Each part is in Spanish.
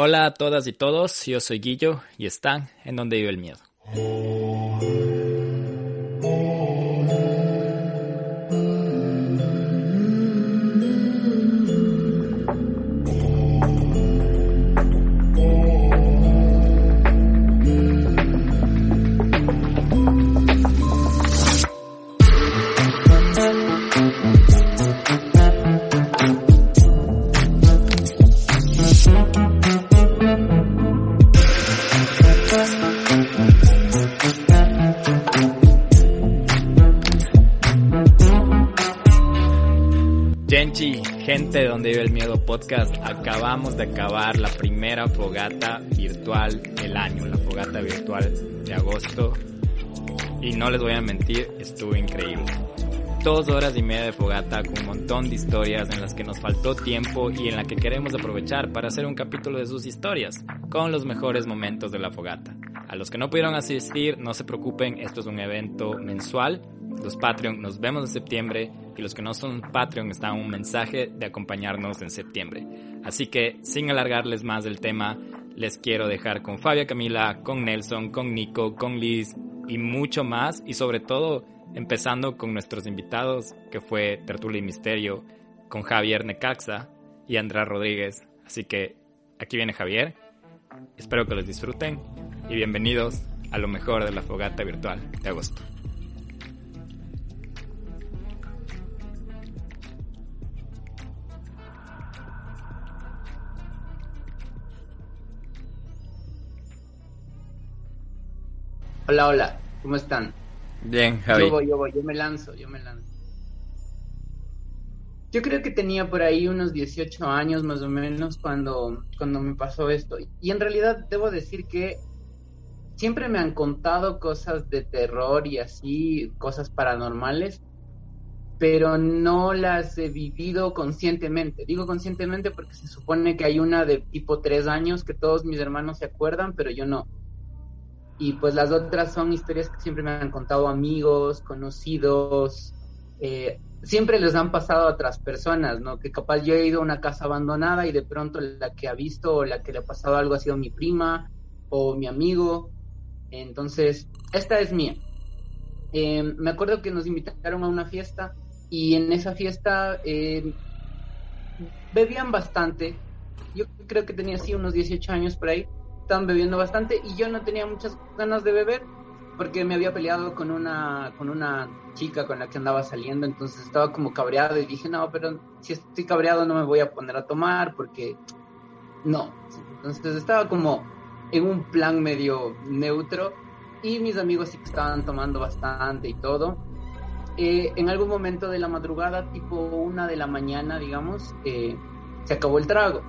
Hola a todas y todos, yo soy Guillo y están en donde vive el miedo. Acabamos de acabar la primera fogata virtual del año, la fogata virtual de agosto. Y no les voy a mentir, estuvo increíble. Dos horas y media de fogata con un montón de historias en las que nos faltó tiempo y en la que queremos aprovechar para hacer un capítulo de sus historias, con los mejores momentos de la fogata. A los que no pudieron asistir, no se preocupen, esto es un evento mensual. Los Patreon nos vemos en septiembre y los que no son Patreon están un mensaje de acompañarnos en septiembre. Así que, sin alargarles más del tema, les quiero dejar con Fabia Camila, con Nelson, con Nico, con Liz y mucho más y sobre todo empezando con nuestros invitados que fue Tertulia Misterio, con Javier Necaxa y Andrea Rodríguez. Así que aquí viene Javier. Espero que los disfruten y bienvenidos a lo mejor de la fogata virtual de agosto. Hola, hola, ¿cómo están? Bien, Javi. Yo voy, yo voy, yo me lanzo, yo me lanzo. Yo creo que tenía por ahí unos 18 años más o menos cuando, cuando me pasó esto. Y en realidad debo decir que siempre me han contado cosas de terror y así, cosas paranormales, pero no las he vivido conscientemente. Digo conscientemente porque se supone que hay una de tipo tres años que todos mis hermanos se acuerdan, pero yo no. Y pues las otras son historias que siempre me han contado amigos, conocidos, eh, siempre les han pasado a otras personas, ¿no? Que capaz yo he ido a una casa abandonada y de pronto la que ha visto o la que le ha pasado algo ha sido mi prima o mi amigo. Entonces, esta es mía. Eh, me acuerdo que nos invitaron a una fiesta y en esa fiesta eh, bebían bastante. Yo creo que tenía así unos 18 años por ahí. Estaban bebiendo bastante y yo no tenía muchas ganas de beber porque me había peleado con una con una chica con la que andaba saliendo, entonces estaba como cabreado y dije, "No, pero si estoy cabreado no me voy a poner a tomar porque no." Entonces estaba como en un plan medio neutro y mis amigos sí que estaban tomando bastante y todo. Eh, en algún momento de la madrugada, tipo una de la mañana, digamos, eh, se acabó el trago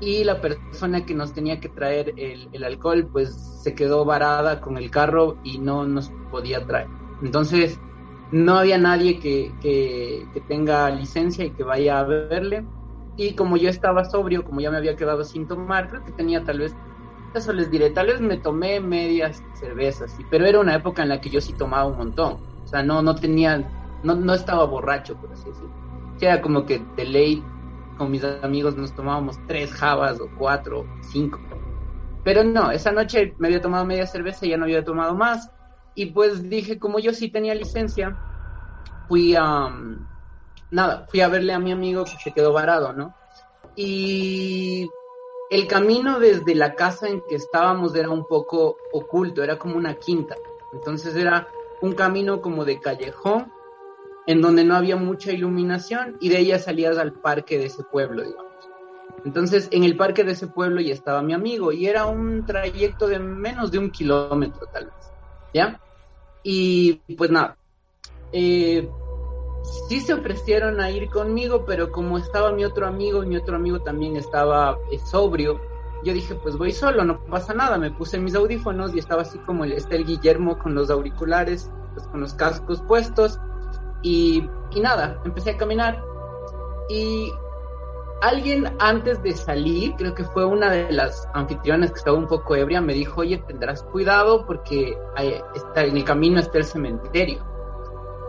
y la persona que nos tenía que traer el, el, alcohol pues se quedó varada con el carro y no nos podía traer. Entonces no había nadie que, que, que, tenga licencia y que vaya a verle. Y como yo estaba sobrio, como ya me había quedado sin tomar, creo que tenía tal vez, eso les diré, tal vez me tomé medias cervezas, pero era una época en la que yo sí tomaba un montón. O sea, no, no tenía, no, no estaba borracho, por así decirlo. Era como que de ley con mis amigos nos tomábamos tres jabas o cuatro, cinco. Pero no, esa noche me había tomado media cerveza y ya no había tomado más. Y pues dije, como yo sí tenía licencia, fui a... Um, nada, fui a verle a mi amigo que se quedó varado, ¿no? Y el camino desde la casa en que estábamos era un poco oculto, era como una quinta. Entonces era un camino como de callejón en donde no había mucha iluminación y de ella salías al parque de ese pueblo, digamos. Entonces, en el parque de ese pueblo ya estaba mi amigo y era un trayecto de menos de un kilómetro, tal vez, ¿ya? Y pues nada, eh, sí se ofrecieron a ir conmigo, pero como estaba mi otro amigo y mi otro amigo también estaba eh, sobrio, yo dije, pues voy solo, no pasa nada. Me puse mis audífonos y estaba así como el, está el Guillermo con los auriculares, pues con los cascos puestos y, y nada, empecé a caminar y alguien antes de salir, creo que fue una de las anfitriones que estaba un poco ebria, me dijo, oye, tendrás cuidado porque está, en el camino está el cementerio.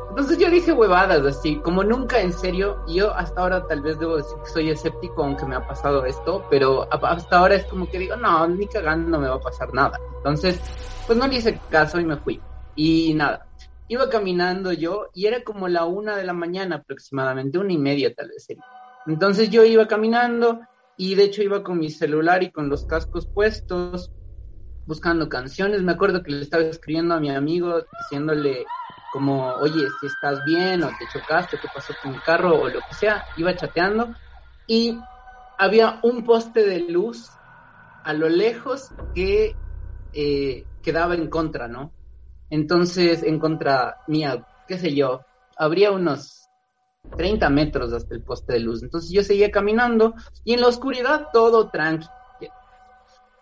Entonces yo dije huevadas así, como nunca en serio, yo hasta ahora tal vez debo decir que soy escéptico aunque me ha pasado esto, pero hasta ahora es como que digo, no, ni cagando no me va a pasar nada. Entonces, pues no le hice caso y me fui. Y nada, iba caminando yo y era como la una de la mañana aproximadamente, una y media tal vez sería. Entonces yo iba caminando y de hecho iba con mi celular y con los cascos puestos buscando canciones. Me acuerdo que le estaba escribiendo a mi amigo diciéndole como, oye, si estás bien o te chocaste, qué pasó con el carro o lo que sea, iba chateando y había un poste de luz a lo lejos que eh, quedaba en contra, ¿no? Entonces, en contra mía, qué sé yo, habría unos 30 metros hasta el poste de luz. Entonces yo seguía caminando y en la oscuridad todo tranquilo.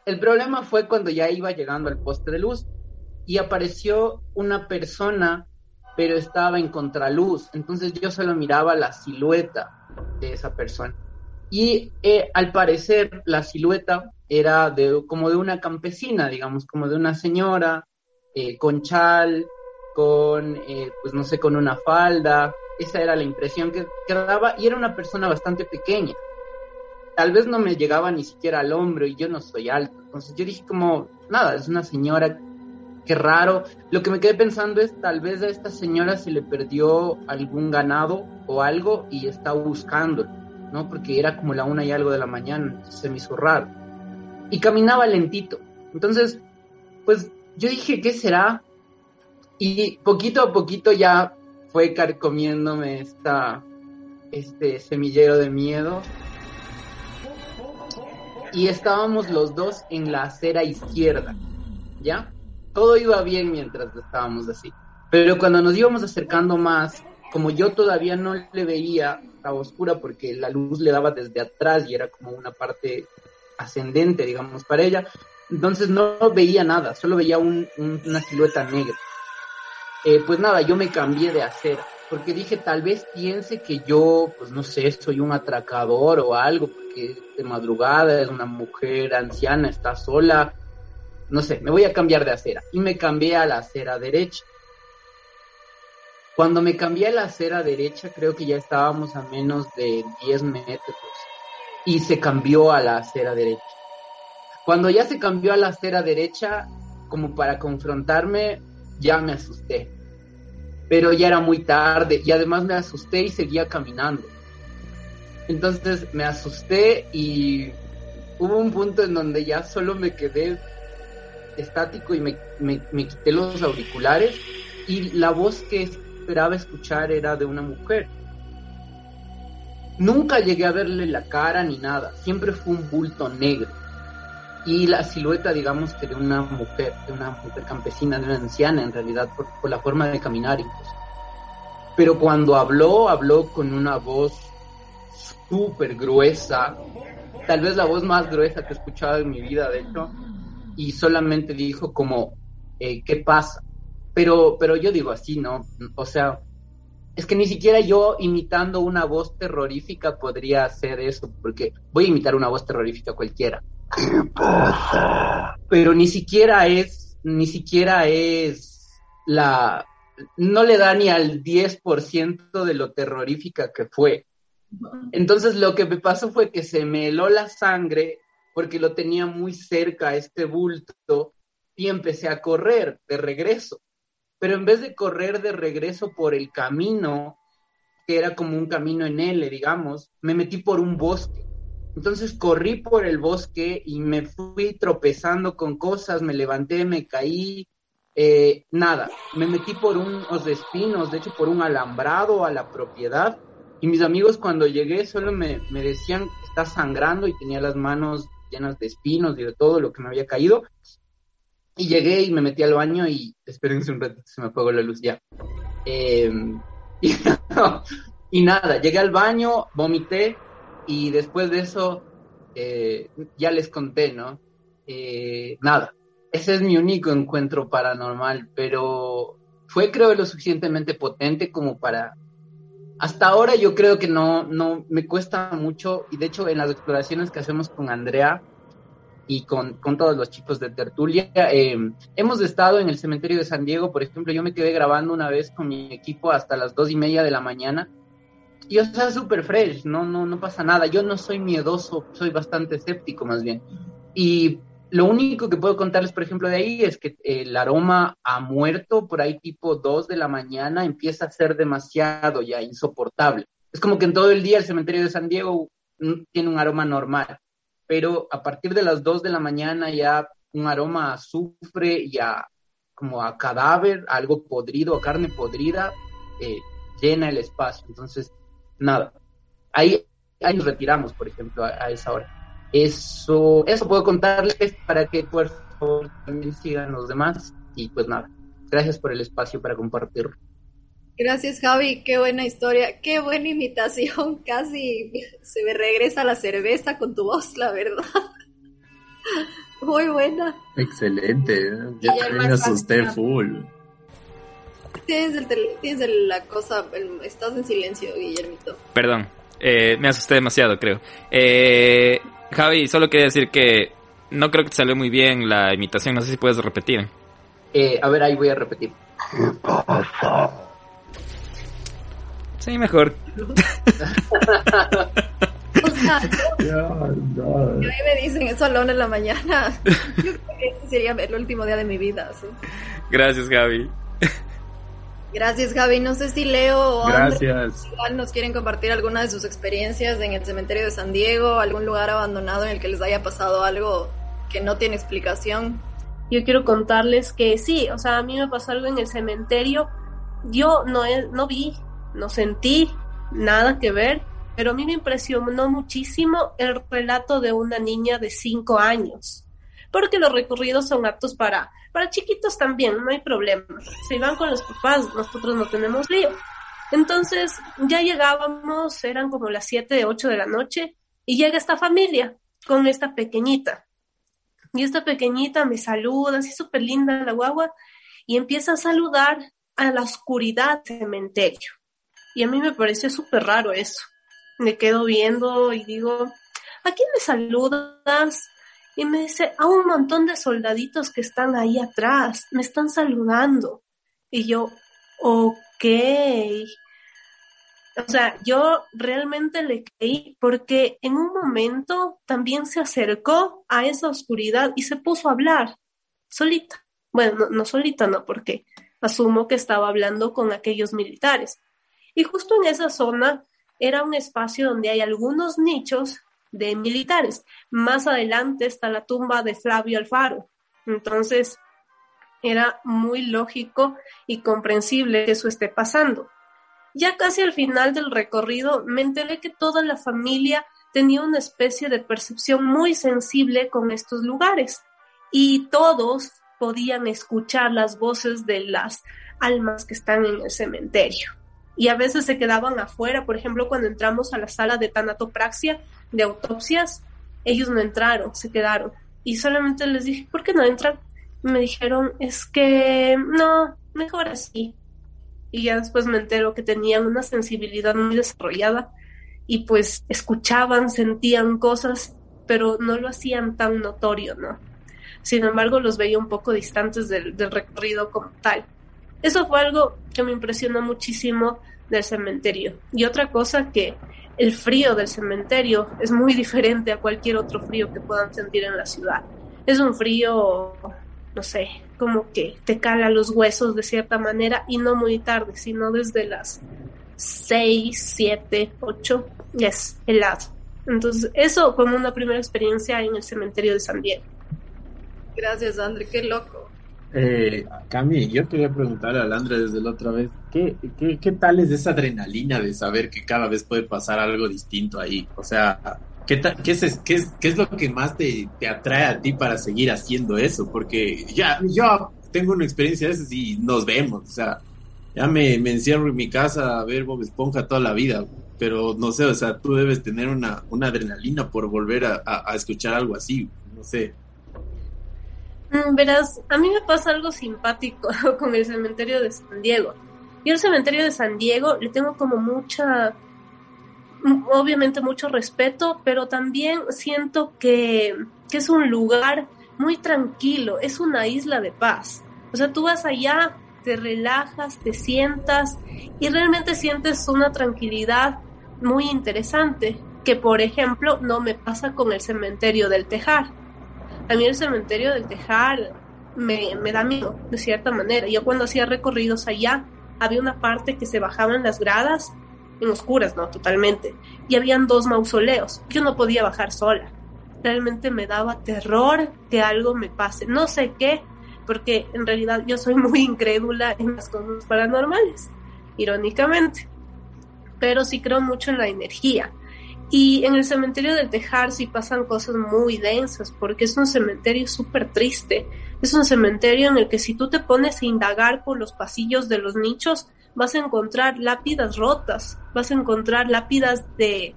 El problema fue cuando ya iba llegando al poste de luz y apareció una persona pero estaba en contraluz, entonces yo solo miraba la silueta de esa persona. Y eh, al parecer la silueta era de, como de una campesina, digamos, como de una señora, eh, con chal, con, eh, pues no sé, con una falda. Esa era la impresión que, que daba y era una persona bastante pequeña. Tal vez no me llegaba ni siquiera al hombro y yo no soy alto. Entonces yo dije como, nada, es una señora qué raro. Lo que me quedé pensando es tal vez a esta señora se le perdió algún ganado o algo y está buscándolo, ¿no? Porque era como la una y algo de la mañana, se me hizo raro. Y caminaba lentito. Entonces, pues yo dije, ¿qué será? Y poquito a poquito ya fue carcomiéndome esta, este semillero de miedo. Y estábamos los dos en la acera izquierda, ¿ya? todo iba bien mientras estábamos así. Pero cuando nos íbamos acercando más, como yo todavía no le veía a oscura porque la luz le daba desde atrás y era como una parte ascendente, digamos, para ella, entonces no veía nada, solo veía una silueta negra. Eh, pues nada, yo me cambié de acera, porque dije, tal vez piense que yo, pues no sé, soy un atracador o algo, porque de madrugada es una mujer anciana, está sola, no sé, me voy a cambiar de acera. Y me cambié a la acera derecha. Cuando me cambié a la acera derecha, creo que ya estábamos a menos de 10 metros. Y se cambió a la acera derecha. Cuando ya se cambió a la acera derecha, como para confrontarme, ya me asusté. Pero ya era muy tarde y además me asusté y seguía caminando. Entonces me asusté y hubo un punto en donde ya solo me quedé estático y me, me, quité los auriculares y la voz que esperaba escuchar era de una mujer. Nunca llegué a verle la cara ni nada, siempre fue un bulto negro. Y la silueta, digamos que de una mujer, de una mujer campesina, de una anciana en realidad, por, la forma de caminar. Pero cuando habló, habló con una voz súper gruesa, tal vez la voz más gruesa que he escuchado en mi vida, de hecho, y solamente dijo como, eh, ¿qué pasa? Pero, pero yo digo así, ¿no? O sea, es que ni siquiera yo imitando una voz terrorífica podría hacer eso, porque voy a imitar una voz terrorífica cualquiera. ¿Qué pasa? Pero ni siquiera es, ni siquiera es la, no le da ni al 10% de lo terrorífica que fue. Entonces lo que me pasó fue que se me heló la sangre porque lo tenía muy cerca este bulto y empecé a correr de regreso. Pero en vez de correr de regreso por el camino, que era como un camino en L, digamos, me metí por un bosque. Entonces corrí por el bosque y me fui tropezando con cosas, me levanté, me caí, eh, nada, me metí por unos espinos, de hecho por un alambrado a la propiedad. Y mis amigos cuando llegué solo me, me decían, está sangrando y tenía las manos llenas de espinos y de todo lo que me había caído. Y llegué y me metí al baño y espérense un ratito, se me apagó la luz ya. Em, y, nada, llegué al baño, vomité y después de eso eh, ya les conté, ¿no? Eh, nada, ese es mi único encuentro paranormal, pero fue creo lo suficientemente potente como para hasta ahora yo creo que no, no, me cuesta mucho, y de hecho en las exploraciones que hacemos con Andrea, y con, con, todos los chicos de tertulia. Eh, hemos estado en el cementerio de San Diego, por ejemplo, yo me quedé grabando una vez con mi equipo hasta las dos y media de la mañana. Y o sea, súper fresh, no, no, no pasa nada. Yo no soy miedoso, soy bastante escéptico más bien. Y lo único que puedo contarles, por ejemplo, de ahí es que el aroma a muerto, por ahí tipo dos de la mañana, empieza a ser demasiado ya insoportable. Es como que en todo el día el cementerio de San Diego mm, tiene un aroma normal pero a partir de las 2 de la mañana ya un aroma a azufre ya como a cadáver, algo podrido, a carne podrida, eh, llena el espacio. Entonces, nada, ahí, ahí nos retiramos, por ejemplo, a, esa hora. Eso, eso puedo contarles para que por favor también sigan los demás. Y pues nada, gracias por el espacio para compartirlo. Gracias, Javi. Qué buena historia. Qué buena imitación. Casi se me regresa la cerveza con tu voz, la verdad. Muy buena. Excelente. Ya me asusté full. Tienes, tienes la cosa. estás en silencio, Guillermito. Perdón. Eh, me asusté demasiado, creo. Eh, Javi, solo quería decir que no creo que te salió muy bien la imitación. No sé si puedes repetir. Eh, a ver, ahí voy a repetir. ¿Qué pasa? Sí, mejor. o sea, yo, me dicen eso a la en la mañana. Yo creo que este sería el último día de mi vida. Gracias, Gaby. Gracias, Javi. No sé si Leo o Gracias. nos quieren compartir alguna de sus experiencias en el cementerio de San Diego, algún lugar abandonado en el que les haya pasado algo que no tiene explicación. Yo quiero contarles que sí, o sea, a mí me pasó algo en el cementerio. Yo no, no vi no sentí nada que ver, pero a mí me impresionó muchísimo el relato de una niña de cinco años, porque los recorridos son aptos para, para chiquitos también, no hay problema. Si van con los papás, nosotros no tenemos lío. Entonces ya llegábamos, eran como las siete, ocho de la noche, y llega esta familia con esta pequeñita. Y esta pequeñita me saluda, así súper linda la guagua, y empieza a saludar a la oscuridad del cementerio. Y a mí me parece súper raro eso. Me quedo viendo y digo, ¿a quién me saludas? Y me dice, a un montón de soldaditos que están ahí atrás, me están saludando. Y yo, ok. O sea, yo realmente le creí porque en un momento también se acercó a esa oscuridad y se puso a hablar solita. Bueno, no, no solita, no, porque asumo que estaba hablando con aquellos militares. Y justo en esa zona era un espacio donde hay algunos nichos de militares. Más adelante está la tumba de Flavio Alfaro. Entonces, era muy lógico y comprensible que eso esté pasando. Ya casi al final del recorrido me enteré que toda la familia tenía una especie de percepción muy sensible con estos lugares y todos podían escuchar las voces de las almas que están en el cementerio y a veces se quedaban afuera. Por ejemplo, cuando entramos a la sala de tanatopraxia, de autopsias, ellos no entraron, se quedaron. Y solamente les dije, ¿por qué no entran? me dijeron, es que no, mejor así. Y ya después me entero que tenían una sensibilidad muy desarrollada y pues escuchaban, sentían cosas, pero no lo hacían tan notorio, ¿no? Sin embargo, los veía un poco distantes del, del recorrido como tal. Eso fue algo que me impresionó muchísimo del cementerio. Y otra cosa que el frío del cementerio es muy diferente a cualquier otro frío que puedan sentir en la ciudad. Es un frío, no sé, como que te cala los huesos de cierta manera y no muy tarde, sino desde las 6, 7, 8, es helado. Entonces, eso como una primera experiencia en el cementerio de San Diego. Gracias, André, qué loco. Eh, Cami, yo quería preguntar a Landra desde la otra vez, ¿qué, ¿qué, tal es esa adrenalina de saber que cada vez puede pasar algo distinto ahí? O sea, ¿qué, qué, es, qué, es, qué es lo que más te, te, atrae a ti para seguir haciendo eso? Porque ya, yo tengo una experiencia de esas y nos vemos, o sea, ya me, me encierro en mi casa a ver Bob Esponja toda la vida, pero no sé, o sea, tú debes tener una, una adrenalina por volver a escuchar algo así, no sé. Mm, verás, a mí me pasa algo simpático con el cementerio de San Diego. Yo el cementerio de San Diego le tengo como mucha, obviamente mucho respeto, pero también siento que que es un lugar muy tranquilo, es una isla de paz. O sea, tú vas allá, te relajas, te sientas y realmente sientes una tranquilidad muy interesante, que por ejemplo no me pasa con el cementerio del Tejar. A el cementerio del Tejar me, me da miedo, de cierta manera. Yo cuando hacía recorridos allá, había una parte que se bajaban las gradas en oscuras, ¿no? Totalmente. Y habían dos mausoleos. Yo no podía bajar sola. Realmente me daba terror que algo me pase. No sé qué, porque en realidad yo soy muy incrédula en las cosas paranormales, irónicamente. Pero sí creo mucho en la energía. Y en el cementerio del Tejar sí pasan cosas muy densas, porque es un cementerio súper triste. Es un cementerio en el que si tú te pones a indagar por los pasillos de los nichos, vas a encontrar lápidas rotas, vas a encontrar lápidas de,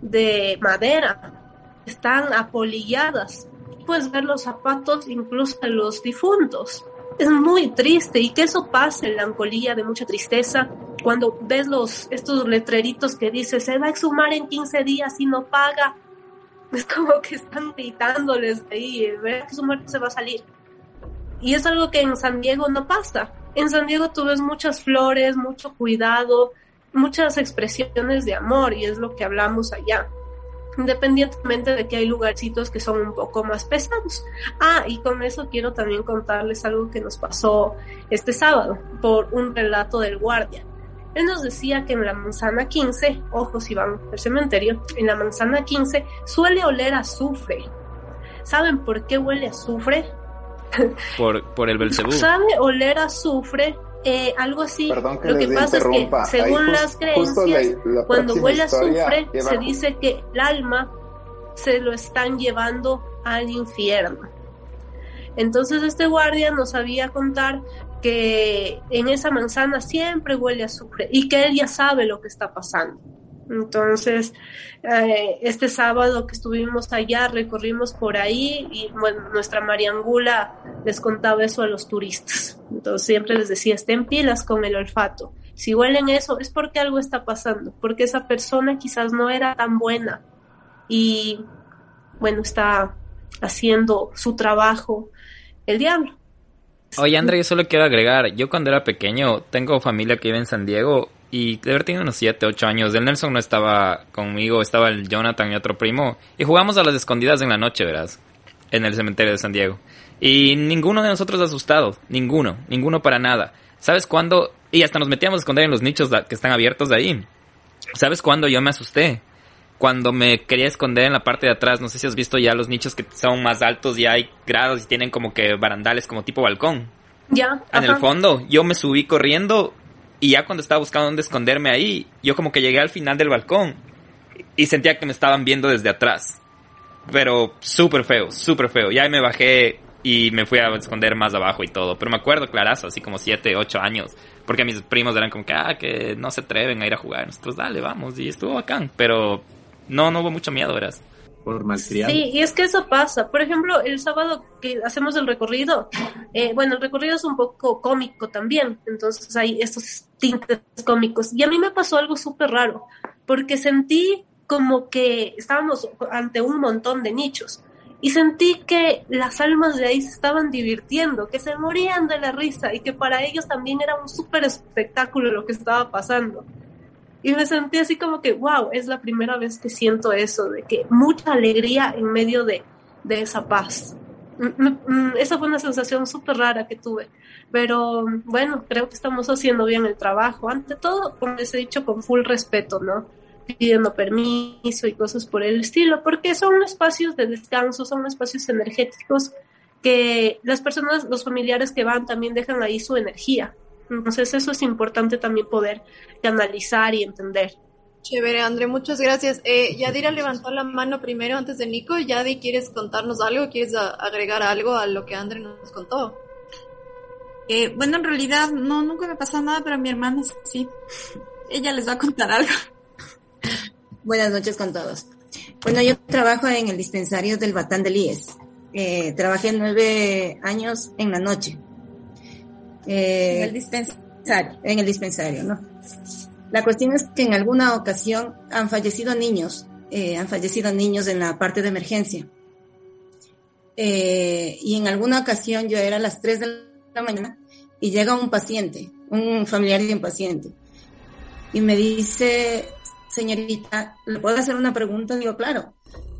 de madera, están apolilladas. Puedes ver los zapatos incluso de los difuntos. Es muy triste y que eso pase en la ancolía de mucha tristeza cuando ves los estos letreritos que dice se va a exhumar en 15 días y no paga. Es como que están gritándoles ahí, ver que su muerte se va a salir. Y es algo que en San Diego no pasa. En San Diego tú ves muchas flores, mucho cuidado, muchas expresiones de amor y es lo que hablamos allá. Independientemente de que hay lugarcitos que son un poco más pesados. Ah, y con eso quiero también contarles algo que nos pasó este sábado por un relato del guardia. Él nos decía que en la manzana 15, ojos si van al cementerio, en la manzana 15 suele oler azufre. ¿Saben por qué huele azufre? por, por el Belcebú. Sabe oler azufre, eh, algo así. Lo que pasa es que, según las creencias, cuando huele azufre, se dice que el alma se lo están llevando al infierno. Entonces este guardia nos sabía contar que en esa manzana siempre huele azufre y que él ya sabe lo que está pasando. Entonces, eh, este sábado que estuvimos allá, recorrimos por ahí y nuestra Mariangula les contaba eso a los turistas. Entonces siempre les decía, estén pilas con el olfato. Si huelen eso es porque algo está pasando, porque esa persona quizás no era tan buena y bueno, está haciendo su trabajo el diablo. Oye, André, yo solo quiero agregar, yo cuando era pequeño tengo familia que vive en San Diego y de haber tenido unos 7, 8 años. El Nelson no estaba conmigo, estaba el Jonathan y otro primo. Y jugamos a las escondidas en la noche, verás, en el cementerio de San Diego. Y ninguno de nosotros asustado, ninguno, ninguno para nada. ¿Sabes cuándo? Y hasta nos metíamos a esconder en los nichos que están abiertos de ahí. ¿Sabes cuándo yo me asusté? Cuando me quería esconder en la parte de atrás, no sé si has visto ya los nichos que son más altos y hay grados y tienen como que barandales como tipo balcón. Ya. En el fondo, yo me subí corriendo y ya cuando estaba buscando dónde esconderme ahí, yo como que llegué al final del balcón y sentía que me estaban viendo desde atrás. Pero súper feo, súper feo. Ya me bajé y me fui a esconder más abajo y todo. Pero me acuerdo clarazo, así como 7, 8 años. Porque mis primos eran como que, ah, que no se atreven a ir a jugar. Nosotros, dale, vamos. Y estuvo bacán. Pero no, no hubo mucho miedo, verás por Sí, y es que eso pasa. Por ejemplo, el sábado que hacemos el recorrido, eh, bueno, el recorrido es un poco cómico también, entonces hay estos tintes cómicos. Y a mí me pasó algo súper raro, porque sentí como que estábamos ante un montón de nichos. Y sentí que las almas de ahí se estaban divirtiendo, que se morían de la risa y que para ellos también era un súper espectáculo lo que estaba pasando. Y me sentí así como que, wow, es la primera vez que siento eso, de que mucha alegría en medio de, de esa paz. Mm, mm, mm, esa fue una sensación súper rara que tuve. Pero bueno, creo que estamos haciendo bien el trabajo. Ante todo, como les he dicho, con full respeto, ¿no? Pidiendo permiso y cosas por el estilo, porque son espacios de descanso, son espacios energéticos que las personas, los familiares que van también dejan ahí su energía. Entonces eso es importante también poder analizar y entender. Chévere, André, muchas gracias. Eh, Yadira levantó la mano primero antes de Nico. Yadi, ¿quieres contarnos algo? ¿Quieres agregar algo a lo que André nos contó? Eh, bueno, en realidad no, nunca me pasó nada, pero mi hermana sí. Ella les va a contar algo. Buenas noches con todos. Bueno, yo trabajo en el dispensario del Batán del IES. Eh, trabajé nueve años en la noche. Eh, en el dispensario. En el dispensario, ¿no? La cuestión es que en alguna ocasión han fallecido niños, eh, han fallecido niños en la parte de emergencia. eh, y en alguna ocasión yo era a las 3 de la mañana y llega un paciente, un familiar de un paciente, y me dice, señorita, ¿le puedo hacer una pregunta? Digo, claro.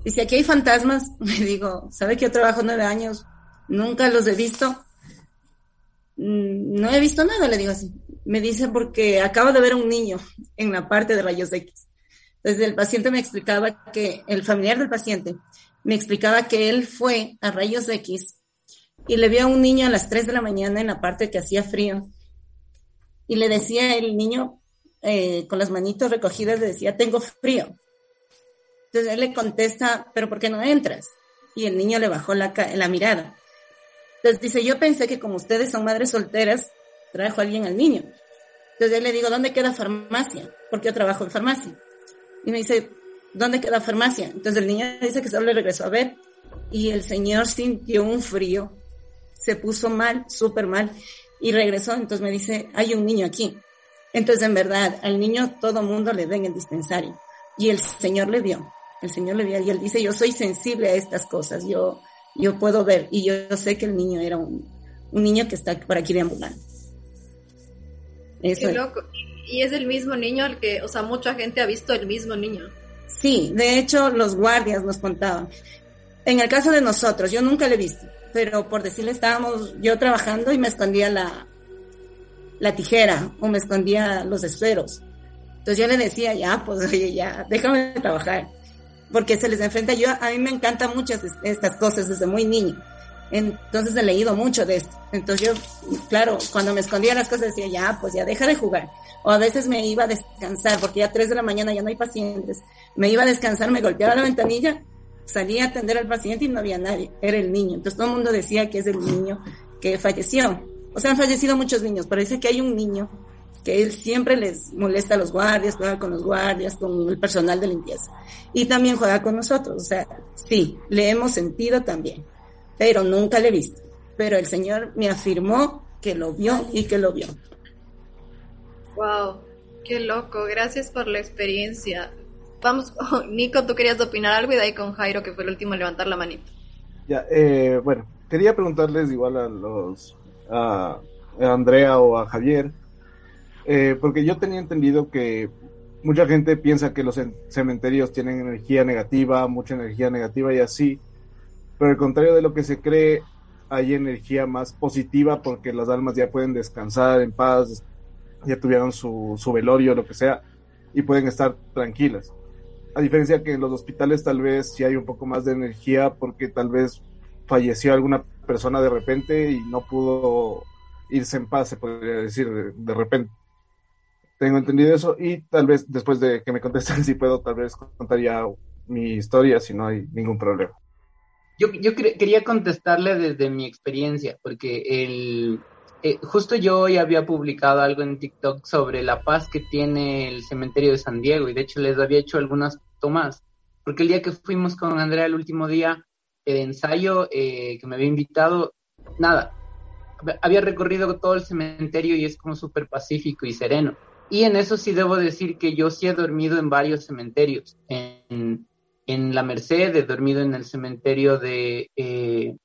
Dice, aquí hay fantasmas. Me digo, ¿sabe que yo trabajo nueve años? Nunca los he visto. Mm, no he visto nada, le digo así. Me dice, porque acabo de ver un niño en la parte de rayos X. Entonces el paciente me explicaba que, el familiar del paciente, me explicaba que él fue a rayos X y le vio a un niño a las 3 de la mañana en la parte que hacía frío. Y le decía el niño, eh, con las manitos recogidas, le decía, tengo frío. Entonces él le contesta, pero ¿por qué no entras? Y el niño le bajó la, la mirada. Entonces dice, yo pensé que como ustedes son madres solteras, trajo alguien al niño. Entonces él le digo, ¿dónde queda farmacia? Porque yo trabajo en farmacia. Y me dice, ¿dónde queda farmacia? Entonces el niño dice que solo le regresó a ver y el señor sintió un frío, se puso mal, súper mal y regresó. Entonces me dice, hay un niño aquí. Entonces en verdad, al niño todo mundo le ve en el dispensario y el señor le vio, el señor le vio y él dice, yo soy sensible a estas cosas, yo, yo puedo ver y yo, sé que el niño era un, un niño que está por aquí deambulando. Eso Qué loco. Y es el mismo niño al que, o sea, mucha gente ha visto el mismo niño. Sí, de hecho los guardias nos contaban. En el caso de nosotros, yo nunca lo he visto, pero por decirle estábamos yo trabajando y me escondía la, la tijera o me escondía los esferos. Entonces yo le decía, ya, pues oye, ya, déjame trabajar, porque se les enfrenta. Yo, a mí me encantan muchas estas cosas desde muy niño. Entonces he leído mucho de esto. Entonces yo, claro, cuando me escondía las cosas decía, ya, pues ya deja de jugar. O a veces me iba a descansar, porque ya a 3 de la mañana ya no hay pacientes. Me iba a descansar, me golpeaba la ventanilla, salía a atender al paciente y no había nadie. Era el niño. Entonces todo el mundo decía que es el niño que falleció. O sea, han fallecido muchos niños, pero dice que hay un niño que él siempre les molesta a los guardias, juega con los guardias, con el personal de limpieza. Y también juega con nosotros. O sea, sí, le hemos sentido también pero nunca le he visto. Pero el Señor me afirmó que lo vio y que lo vio. Wow, qué loco. Gracias por la experiencia. Vamos, Nico, tú querías opinar algo y de ahí con Jairo, que fue el último a levantar la manita. Ya, eh, bueno, quería preguntarles igual a los a, Andrea o a Javier, eh, porque yo tenía entendido que mucha gente piensa que los cementerios tienen energía negativa, mucha energía negativa y así, pero al contrario de lo que se cree, hay energía más positiva porque las almas ya pueden descansar en paz, ya tuvieron su, su velorio, lo que sea, y pueden estar tranquilas. A diferencia que en los hospitales tal vez sí hay un poco más de energía porque tal vez falleció alguna persona de repente y no pudo irse en paz, se podría decir, de, repente. Tengo entendido eso y tal vez después de que me contesten si puedo, tal vez contaría mi historia si no hay ningún problema. Yo, yo quería contestarle desde mi experiencia, porque el, eh, justo yo hoy había publicado algo en TikTok sobre la paz que tiene el cementerio de San Diego y de hecho les había hecho algunas tomas, porque el día que fuimos con Andrea el último día de ensayo eh, que me había invitado, nada, había recorrido todo el cementerio y es como súper pacífico y sereno. Y en eso sí debo decir que yo sí he dormido en varios cementerios, en, en La Merced, he dormido en el cementerio de, eh,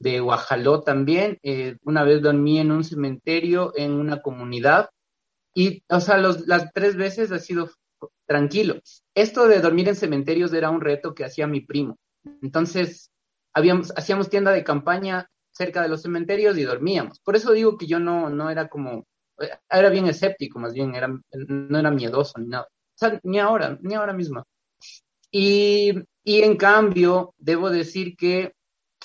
de Guajaló también. Eh, una vez dormí en un cementerio en una comunidad y, o sea, las tres veces ha sido tranquilo. Esto de dormir en cementerios era un reto que hacía mi primo. Entonces, habíamos, hacíamos tienda de campaña cerca de los cementerios y dormíamos. Por eso digo que yo no, no era como, era bien escéptico, más bien, era, no era miedoso ni nada. O sea, ni ahora, ni ahora mismo. Y, en cambio, debo decir que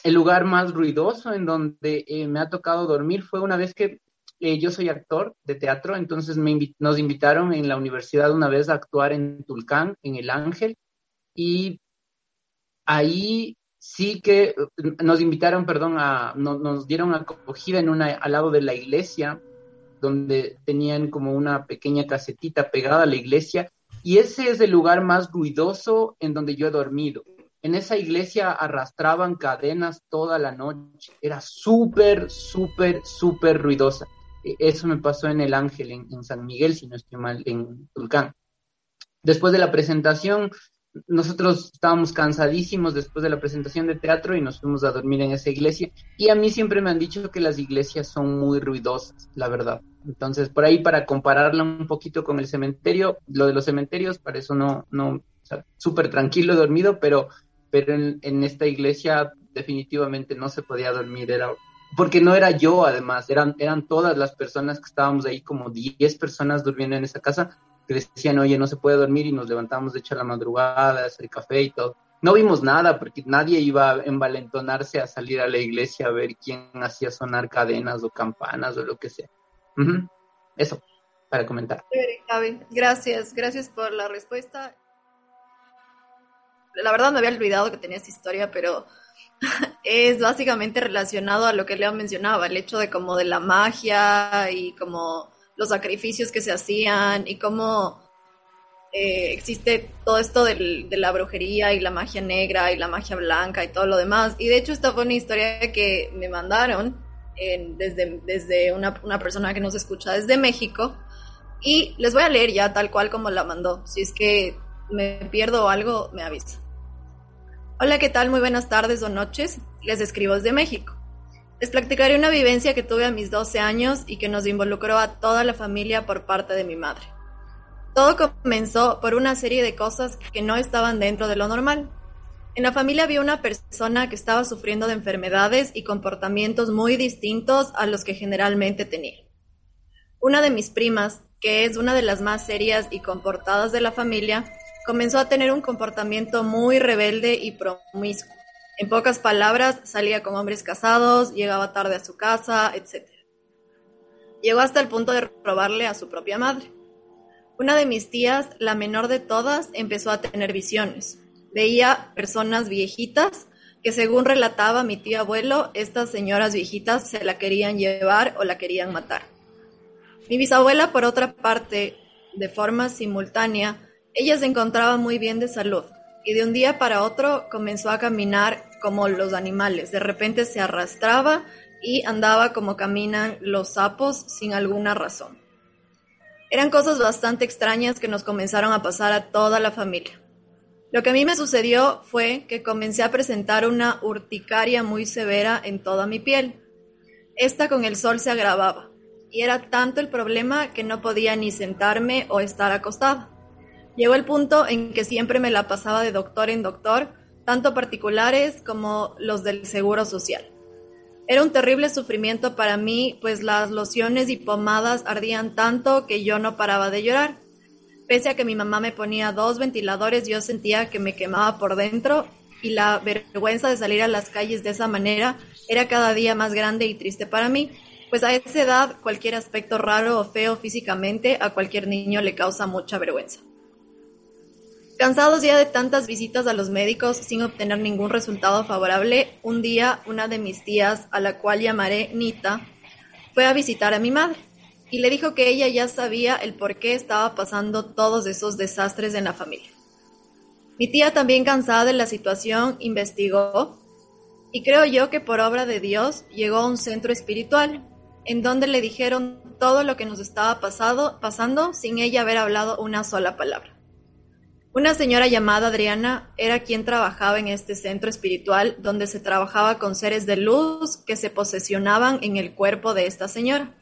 el lugar más ruidoso en donde eh, me ha tocado dormir fue una vez que eh, yo soy actor de teatro, entonces me nos invitaron en la universidad una vez a actuar en Tulcán, en El Ángel, y ahí sí que eh, nos invitaron, perdón, a, nos dieron acogida en una, al lado de la iglesia, donde tenían como una pequeña casetita pegada a la iglesia, y ese es el lugar más ruidoso en donde yo he dormido. En esa iglesia arrastraban cadenas toda la noche. Era súper, súper, súper ruidosa. E, eso me pasó en El Ángel, en, San Miguel, si no estoy mal, en Tulcán. Después de la presentación, nosotros estábamos cansadísimos después de la presentación de teatro y nos fuimos a dormir en esa iglesia. Y a mí siempre me han dicho que las iglesias son muy ruidosas, la verdad. Entonces, por ahí para compararla un poquito con el cementerio, lo de los cementerios, para eso no, no, o sea, súper tranquilo dormido, pero, pero en, en esta iglesia definitivamente no se podía dormir, era porque no era yo además, eran, eran todas las personas que estábamos ahí, como 10 personas durmiendo en esa casa, que decían, oye, no se puede dormir y nos levantamos de hecho a la madrugada, hacer café y todo. No vimos nada porque nadie iba a envalentonarse a salir a la iglesia a ver quién hacía sonar cadenas o campanas o lo que sea. Eso, para comentar. Gracias, gracias por la respuesta. La verdad me había olvidado que tenía esta historia, pero es básicamente relacionado a lo que Leo mencionaba, el hecho de como de la magia y como los sacrificios que se hacían y cómo eh, existe todo esto del, de la brujería y la magia negra y la magia blanca y todo lo demás. Y de hecho esta fue una historia que me mandaron desde, desde una, una, persona que nos escucha desde México. Y les voy a leer ya tal cual como la mandó. Si es que me pierdo algo, me avisa. Hola, ¿qué tal? Muy buenas tardes o noches. Les escribo desde México. Les platicaré una vivencia que tuve a mis 12 años y que nos involucró a toda la familia por parte de mi madre. Todo comenzó por una serie de cosas que no estaban dentro de lo normal. En la familia había una persona que estaba sufriendo de enfermedades y comportamientos muy distintos a los que generalmente tenía. Una de mis primas, que es una de las más serias y comportadas de la familia, comenzó a tener un comportamiento muy rebelde y promiscuo. En pocas palabras, salía con hombres casados, llegaba tarde a su casa, etc. Llegó hasta el punto de robarle a su propia madre. Una de mis tías, la menor de todas, empezó a tener visiones. Veía personas viejitas que según relataba mi tío abuelo, estas señoras viejitas se la querían llevar o la querían matar. Mi bisabuela, por otra parte, de forma simultánea, ella se encontraba muy bien de salud, y de un día para otro comenzó a caminar como los animales. De repente se arrastraba y andaba como caminan los sapos sin alguna razón. Eran cosas bastante extrañas que nos comenzaron a pasar a toda la familia. Lo que a mí me sucedió fue que comencé a presentar una urticaria muy severa en toda mi piel. Esta con el sol se agravaba, y era tanto el problema que no podía ni sentarme o estar acostada. Llegó el punto en que siempre me la pasaba de doctor en doctor, tanto particulares como los del Seguro Social. Era un terrible sufrimiento para mí, pues las lociones y pomadas ardían tanto que yo no paraba de llorar. Pese a que mi mamá me ponía dos ventiladores, yo sentía que me quemaba por dentro y la vergüenza de salir a las calles de esa manera era cada día más grande y triste para mí, pues a esa edad cualquier aspecto raro o feo físicamente a cualquier niño le causa mucha vergüenza. Cansados ya de tantas visitas a los médicos sin obtener ningún resultado favorable, un día una de mis tías, a la cual llamaré Nita, fue a visitar a mi madre y le dijo que ella ya sabía el por qué estaba pasando todos esos desastres en la familia. Mi tía, también cansada de la situación, investigó y creo yo que por obra de Dios llegó a un centro espiritual en donde le dijeron todo lo que nos estaba pasado, pasando sin ella haber hablado una sola palabra. Una señora llamada Adriana era quien trabajaba en este centro espiritual donde se trabajaba con seres de luz que se posesionaban en el cuerpo de esta señora.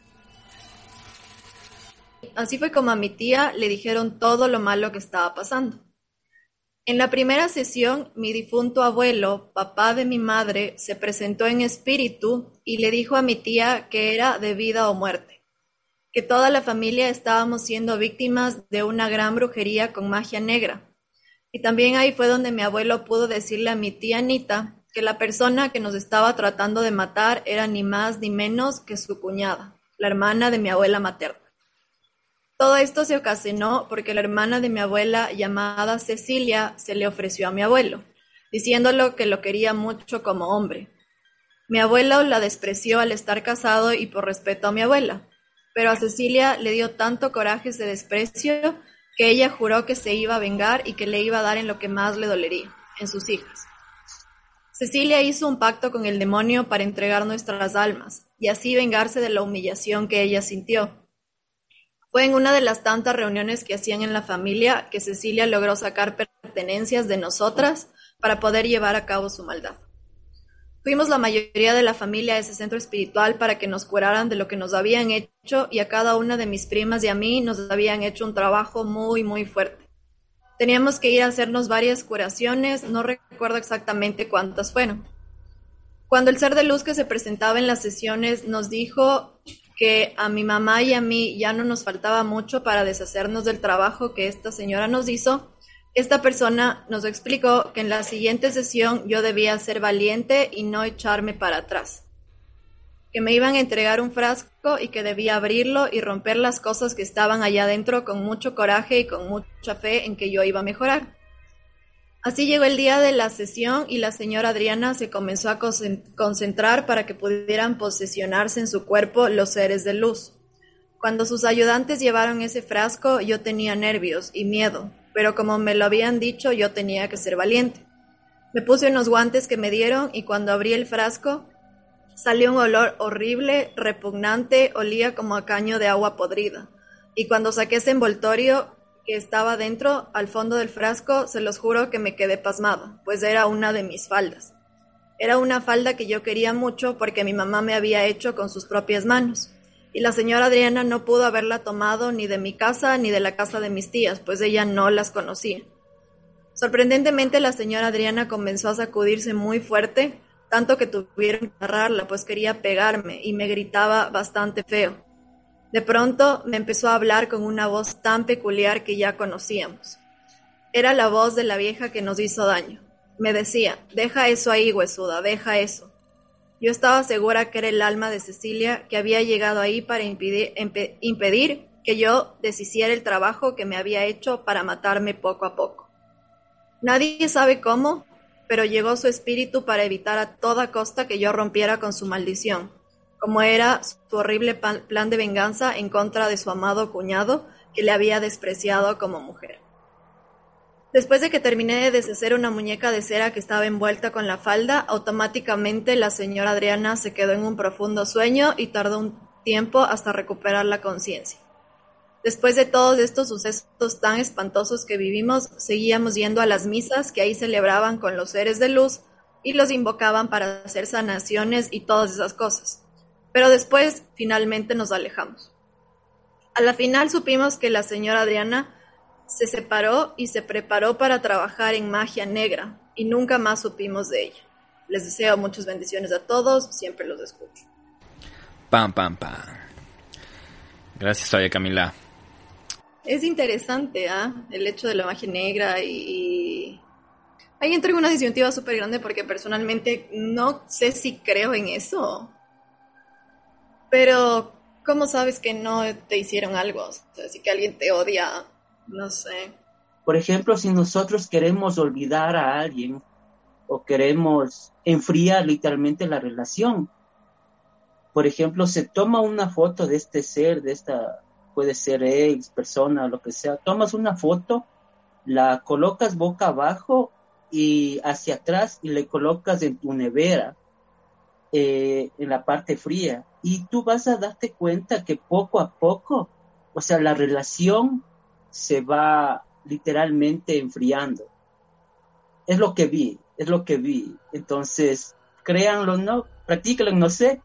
Así fue como a mi tía le dijeron todo lo malo que estaba pasando. En la primera sesión, mi difunto abuelo, papá de mi madre, se presentó en espíritu y le dijo a mi tía que era de vida o muerte que toda la familia estábamos siendo víctimas de una gran brujería con magia negra. Y también ahí fue donde mi abuelo pudo decirle a mi tía Anita que la persona que nos estaba tratando de matar era ni más ni menos que su cuñada, la hermana de mi abuela materna. Todo esto se ocasionó porque la hermana de mi abuela, llamada Cecilia, se le ofreció a mi abuelo, diciéndolo que lo quería mucho como hombre. Mi abuelo la despreció al estar casado y por respeto a mi abuela, pero a Cecilia le dio tanto coraje ese desprecio que ella juró que se iba a vengar y que le iba a dar en lo que más le dolería, en sus hijas. Cecilia hizo un pacto con el demonio para entregar nuestras almas y así vengarse de la humillación que ella sintió. Fue en una de las tantas reuniones que hacían en la familia que Cecilia logró sacar pertenencias de nosotras para poder llevar a cabo su maldad. Fuimos la mayoría de la familia a ese centro espiritual para que nos curaran de lo que nos habían hecho y a cada una de mis primas y a mí nos habían hecho un trabajo muy, muy fuerte. Teníamos que ir a hacernos varias curaciones, no recuerdo exactamente cuántas fueron. Cuando el ser de luz que se presentaba en las sesiones nos dijo que a mi mamá y a mí ya no nos faltaba mucho para deshacernos del trabajo que esta señora nos hizo, esta persona nos explicó que en la siguiente sesión yo debía ser valiente y no echarme para atrás, que me iban a entregar un frasco y que debía abrirlo y romper las cosas que estaban allá adentro con mucho coraje y con mucha fe en que yo iba a mejorar. Así llegó el día de la sesión y la señora Adriana se comenzó a concentrar para que pudieran posesionarse en su cuerpo los seres de luz. Cuando sus ayudantes llevaron ese frasco yo tenía nervios y miedo, pero como me lo habían dicho yo tenía que ser valiente. Me puse unos guantes que me dieron y cuando abrí el frasco salió un olor horrible, repugnante, olía como a caño de agua podrida. Y cuando saqué ese envoltorio que estaba dentro, al fondo del frasco, se los juro que me quedé pasmado, pues era una de mis faldas. Era una falda que yo quería mucho porque mi mamá me había hecho con sus propias manos y la señora Adriana no pudo haberla tomado ni de mi casa ni de la casa de mis tías, pues ella no las conocía. Sorprendentemente la señora Adriana comenzó a sacudirse muy fuerte, tanto que tuvieron que agarrarla, pues quería pegarme y me gritaba bastante feo. De pronto me empezó a hablar con una voz tan peculiar que ya conocíamos. Era la voz de la vieja que nos hizo daño. Me decía, deja eso ahí, huesuda, deja eso. Yo estaba segura que era el alma de Cecilia que había llegado ahí para impedir, que yo deshiciera el trabajo que me había hecho para matarme poco a poco. Nadie sabe cómo, pero llegó su espíritu para evitar a toda costa que yo rompiera con su maldición, como era su horrible plan de venganza en contra de su amado cuñado que le había despreciado como mujer. Después de que terminé de deshacer una muñeca de cera que estaba envuelta con la falda, automáticamente la señora Adriana se quedó en un profundo sueño y tardó un tiempo hasta recuperar la conciencia. Después de todos estos sucesos tan espantosos que vivimos, seguíamos yendo a las misas que ahí celebraban con los seres de luz y los invocaban para hacer sanaciones y todas esas cosas. Pero después finalmente nos alejamos. A la final supimos que la señora Adriana se separó y se preparó para trabajar en magia negra y nunca más supimos de ella. Les deseo muchas bendiciones a todos, siempre los escucho. Pam, pam, pam. Gracias, oye Camila. Es interesante, ¿ah? El hecho de la magia negra y... Ahí entra en una disyuntiva súper grande porque personalmente no sé si creo en eso. Pero, ¿cómo sabes que no te hicieron algo? O sea, si que alguien te odia, no sé. Por ejemplo, si nosotros queremos olvidar a alguien o queremos enfriar literalmente la relación, por ejemplo, se toma una foto de este ser, de esta, puede ser ex, persona, lo que sea, tomas una foto, la colocas boca abajo y hacia atrás y le colocas en tu nevera, eh, en la parte fría, y tú vas a darte cuenta que poco a poco, o sea, la relación se va literalmente enfriando. Es lo que vi, es lo que vi. Entonces, créanlo, ¿no? Practíquenlo, no sé.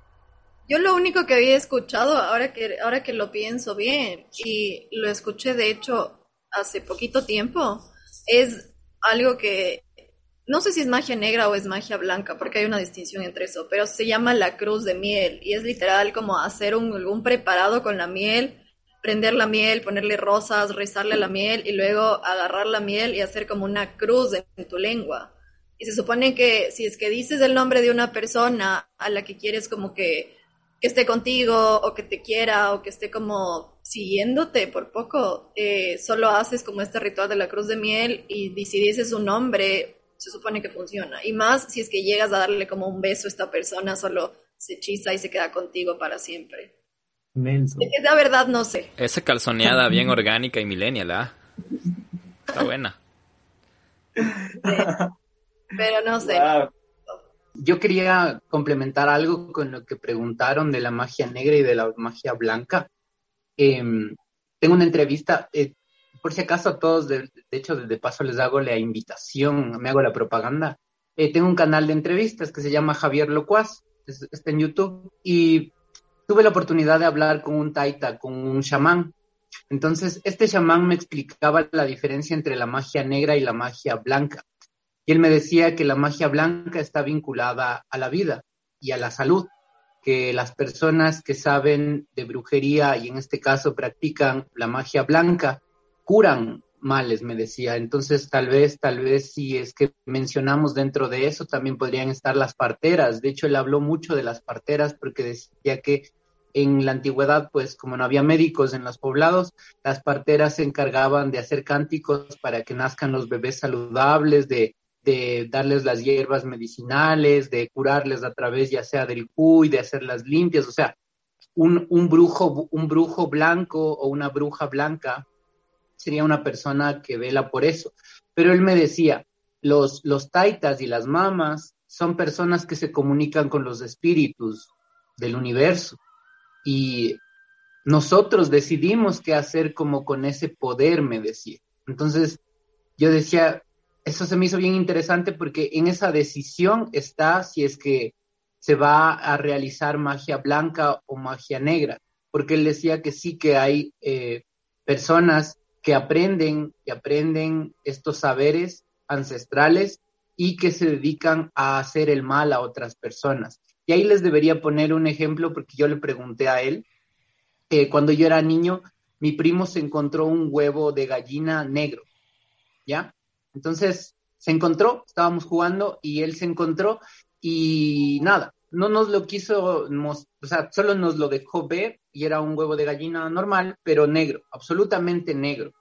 Yo lo único que había escuchado, ahora que, ahora que lo pienso bien, y lo escuché de hecho hace poquito tiempo, es algo que no sé si es magia negra o es magia blanca, porque hay una distinción entre eso, pero se llama la cruz de miel y es literal como hacer un, un preparado con la miel prender la miel, ponerle rosas, rezarle la miel y luego agarrar la miel y hacer como una cruz en tu lengua. Y se supone que si es que dices el nombre de una persona a la que quieres como que, que esté contigo o que te quiera o que esté como siguiéndote por poco, eh, solo haces como este ritual de la cruz de miel y si dices un nombre, se supone que funciona. Y más si es que llegas a darle como un beso a esta persona, solo se hechiza y se queda contigo para siempre. Es la verdad, no sé. Esa calzoneada bien orgánica y millennial, ¿ah? Está buena. Pero no sé. Yo quería complementar algo con lo que preguntaron de la magia negra y de la magia blanca. Em, tengo una entrevista, eh, por si acaso a todos, de, hecho, de, paso les hago la invitación, me hago la propaganda. Eh, tengo un canal de entrevistas que se llama Javier Locuaz, está en YouTube, y tuve la oportunidad de hablar con un taita, con un chamán. Entonces, este chamán me explicaba la diferencia entre la magia negra y la magia blanca. Y él me decía que la magia blanca está vinculada a la vida y a la salud, que las personas que saben de brujería y en este caso practican la magia blanca curan males, me decía. Entonces, tal vez, tal vez si es que mencionamos dentro de eso, también podrían estar las parteras. De hecho, él habló mucho de las parteras porque decía que en la antigüedad, pues como no había médicos en los poblados, las parteras se encargaban de hacer cánticos para que nazcan los bebés saludables, de, de darles las hierbas medicinales, de curarles a través ya sea del cuy, de hacerlas limpias, o sea, un, un, brujo, un brujo blanco o una bruja blanca sería una persona que vela por eso. Pero él me decía, los, los taitas y las mamas son personas que se comunican con los espíritus del universo y nosotros decidimos qué hacer como con ese poder, me decía. Entonces, yo decía, eso se me hizo bien interesante porque en esa decisión está si es que se va a realizar magia blanca o magia negra, porque él decía que sí que hay eh, personas que aprenden, que aprenden estos saberes ancestrales y que se dedican a hacer el mal a otras personas. Y ahí les debería poner un ejemplo porque yo le pregunté a él, cuando yo era niño, mi primo se encontró un huevo de gallina negro, ¿ya? Entonces se encontró, estábamos jugando y él se encontró y nada, no nos lo quiso, o sea, solo nos lo dejó ver y era un huevo de gallina normal, pero negro, absolutamente negro.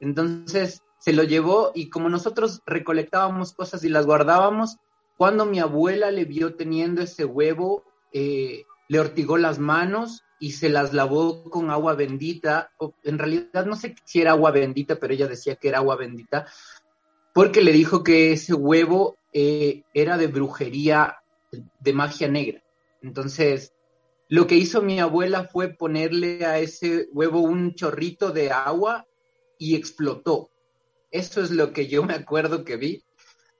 Entonces se lo llevó y como nosotros recolectábamos cosas y las guardábamos, cuando mi abuela le vio teniendo ese huevo, eh, le ortigó las manos y se las lavó con agua bendita. En realidad no sé si era agua bendita, pero ella decía que era agua bendita, porque le dijo que ese huevo eh, era de brujería de magia negra. Entonces, lo que hizo mi abuela fue ponerle a ese huevo un chorrito de agua y explotó. Eso es lo que yo me acuerdo que vi.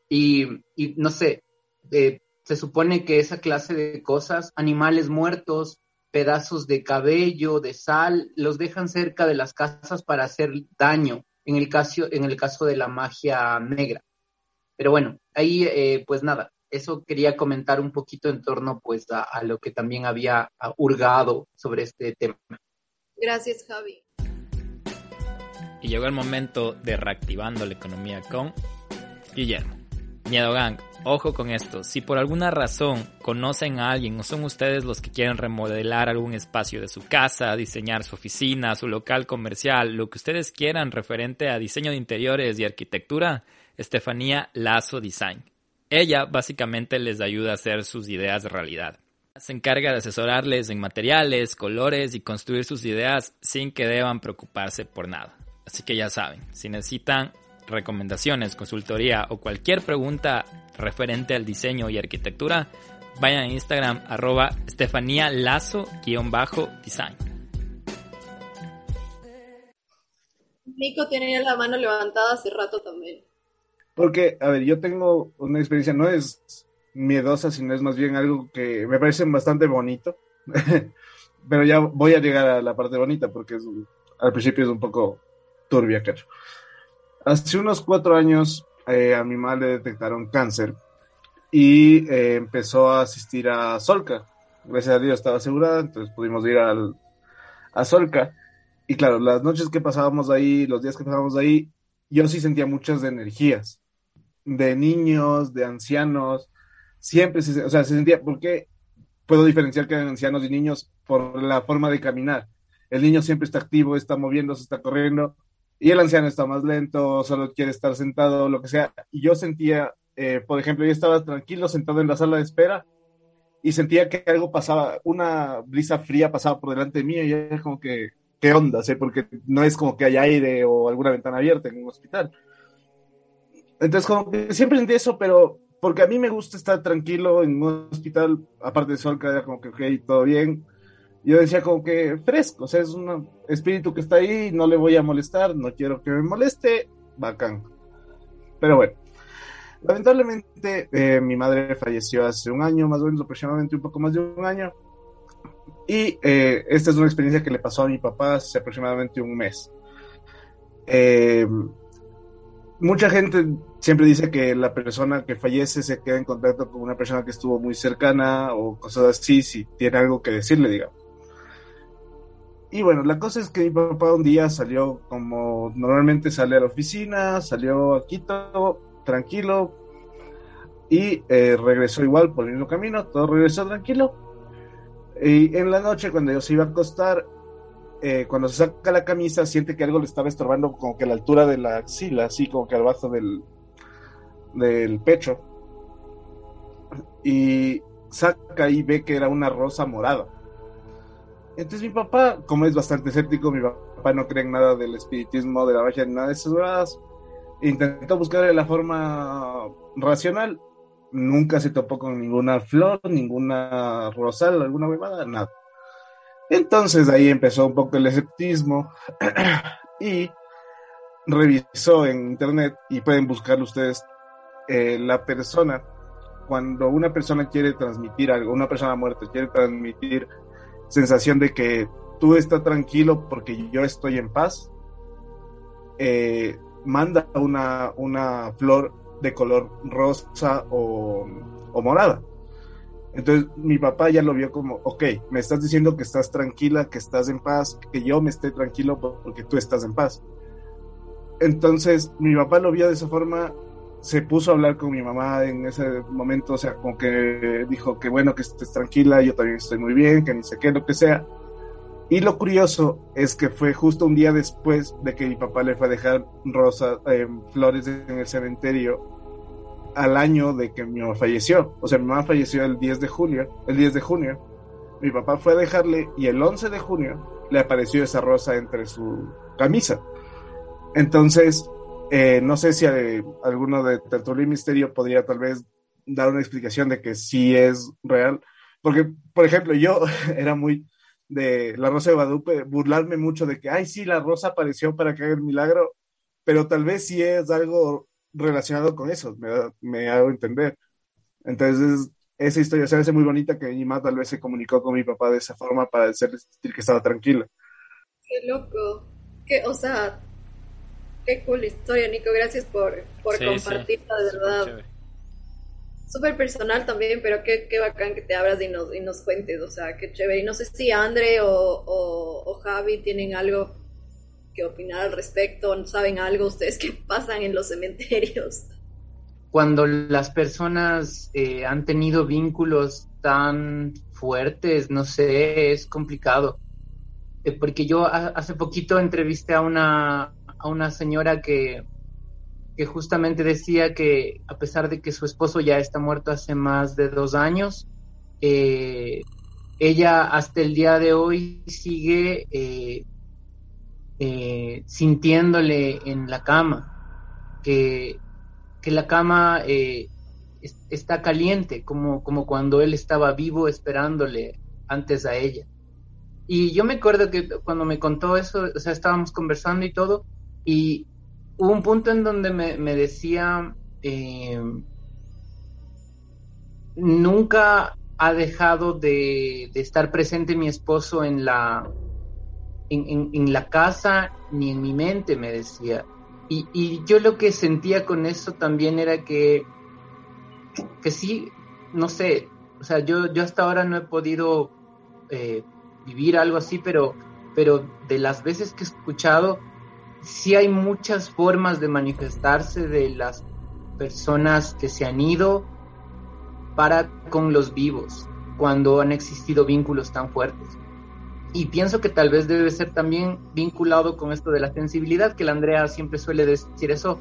Y, no sé, eh, se supone que esa clase de cosas, animales muertos, pedazos de cabello, de sal, los dejan cerca de las casas para hacer daño, en el caso, en el caso de la magia negra. Pero bueno, ahí eh, pues nada, eso quería comentar un poquito en torno pues a, lo que también había hurgado sobre este tema. Gracias, Javi. Y llegó el momento de reactivando la economía con Guillermo. Miedo Gang, ojo con esto, si por alguna razón conocen a alguien o son ustedes los que quieren remodelar algún espacio de su casa, diseñar su oficina, su local comercial, lo que ustedes quieran referente a diseño de interiores y arquitectura, Estefanía Lazo Design ella básicamente les ayuda a hacer sus ideas realidad. Se encarga de asesorarles en materiales, colores y construir sus ideas sin que deban preocuparse por nada. Así que ya saben, si necesitan recomendaciones, consultoría o cualquier pregunta referente al diseño y arquitectura, vayan a Instagram arroba Estefanía Lazo-design. Nico tenía la mano levantada hace rato también. Porque, a ver, yo tengo una experiencia, no es miedosa, sino es más bien algo que me parece bastante bonito. Pero ya voy a llegar a la parte bonita porque al principio es un poco turbia, cacho. Hace unos cuatro años eh, a mi madre le detectaron cáncer y eh, empezó a asistir a Solca. Gracias a Dios estaba asegurada, entonces pudimos ir al, a Solca. Y claro, las noches que pasábamos ahí, los días que pasábamos ahí, yo sí sentía muchas energías de niños, de ancianos, siempre se, o sea, se sentía, ¿por qué puedo diferenciar que hay ancianos y niños por la forma de caminar? El niño siempre está activo, está moviéndose, está corriendo, y el anciano está más lento, solo quiere estar sentado, lo que sea. Y yo sentía, eh, por ejemplo, yo estaba tranquilo sentado en la sala de espera y sentía que algo pasaba, una brisa fría pasaba por delante de mí y era como que, ¿qué onda? Porque no es como que hay aire o alguna ventana abierta en un hospital. Entonces, como que siempre sentí eso, pero porque a mí me gusta estar tranquilo en un hospital, aparte de Solca, era como que, ok, todo bien. yo decía como que fresco, o sea, es un espíritu que está ahí, no le voy a molestar, no quiero que me moleste, bacán. Pero bueno, lamentablemente eh, mi madre falleció hace un año, más o menos aproximadamente un poco más de un año. Y eh, esta es una experiencia que le pasó a mi papá hace aproximadamente un mes. Eh, mucha gente siempre dice que la persona que fallece se queda en contacto con una persona que estuvo muy cercana o cosas así, si tiene algo que decirle, digamos. Y bueno, la cosa es que mi papá un día salió como normalmente sale a la oficina, salió a Quito, tranquilo, y eh, regresó igual por el mismo camino, todo regresó tranquilo. Y en la noche, cuando yo se iba a acostar, eh, cuando se saca la camisa, siente que algo le estaba estorbando como que a la altura de la axila, así como que al bajo del, del pecho. Y saca y ve que era una rosa morada. Entonces mi papá, como es bastante escéptico, mi papá no cree en nada del espiritismo, de la magia, ni nada de esas cosas, intentó buscarle la forma racional. Nunca se topó con ninguna flor, ninguna rosal, alguna huevada, nada. Entonces ahí empezó un poco el escepticismo y revisó en internet y pueden buscarlo ustedes eh, la persona cuando una persona quiere transmitir algo, una persona muerta quiere transmitir sensación de que tú estás tranquilo porque yo estoy en paz, eh, manda una, una flor de color rosa o, o, morada. Entonces mi papá ya lo vio como, ok, me estás diciendo que estás tranquila, que estás en paz, que yo me esté tranquilo porque tú estás en paz. Entonces mi papá lo vio de esa forma se puso a hablar con mi mamá en ese momento, o sea, como que dijo que bueno, que estés tranquila, yo también estoy muy bien, que ni sé qué, lo que sea. Y lo curioso es que fue justo un día después de que mi papá le fue a dejar rosas, eh, flores en el cementerio al año de que mi mamá falleció. O sea, mi mamá falleció el 10 de julio, el 10 de junio. Mi papá fue a dejarle y el 11 de junio le apareció esa rosa entre su camisa. Entonces, eh, no sé si alguno de Tertulia y Misterio podría tal vez dar una explicación de que sí es real. Porque, por ejemplo, yo era muy de la Rosa de Guadalupe, burlarme mucho de que, ay, sí, la rosa apareció para que haga el milagro, pero tal vez sí es algo relacionado con eso, me, me hago entender. Entonces, esa historia se hace muy bonita que mi mamá tal vez se comunicó con mi papá de esa forma para hacerle sentir que estaba tranquila. Qué loco. Que, o sea, Qué cool historia, Nico. Gracias por, por compartirla, de verdad. Súper personal también, pero qué, qué bacán que te abras y nos, y nos cuentes. O sea, qué chévere. Y no sé si Andre o, o, Javi tienen algo que opinar al respecto. ¿Saben algo ustedes qué pasan en los cementerios? Cuando las personas eh, han tenido vínculos tan fuertes, no sé, es complicado. Eh, porque yo hace poquito entrevisté a una, a una señora que, que justamente decía que a pesar de que su esposo ya está muerto hace más de dos años, eh, ella hasta el día de hoy sigue eh, sintiéndole en la cama, que, que la cama está caliente, como, como cuando él estaba vivo esperándole antes a ella. Y yo me acuerdo que cuando me contó eso, o sea, estábamos conversando y todo, y hubo un punto en donde me, decía, eh, nunca ha dejado de, estar presente mi esposo en la, en, la casa ni en mi mente, me decía. Y, yo lo que sentía con eso también era que, que sí, no sé, o sea, yo, yo hasta ahora no he podido eh, vivir algo así, pero, pero de las veces que he escuchado, sí hay muchas formas de manifestarse de las personas que se han ido para con los vivos cuando han existido vínculos tan fuertes. Y pienso que tal vez debe ser también vinculado con esto de la sensibilidad, que la Andrea siempre suele decir eso.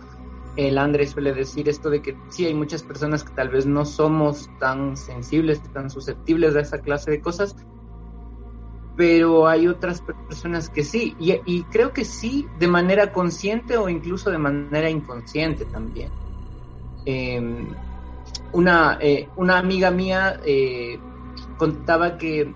El André suele decir esto de que sí hay muchas personas que tal vez no somos tan sensibles, tan susceptibles a esa clase de cosas, pero hay otras personas que sí, y, creo que sí, de manera consciente o incluso de manera inconsciente también. Em, una, eh, una amiga mía eh, contaba que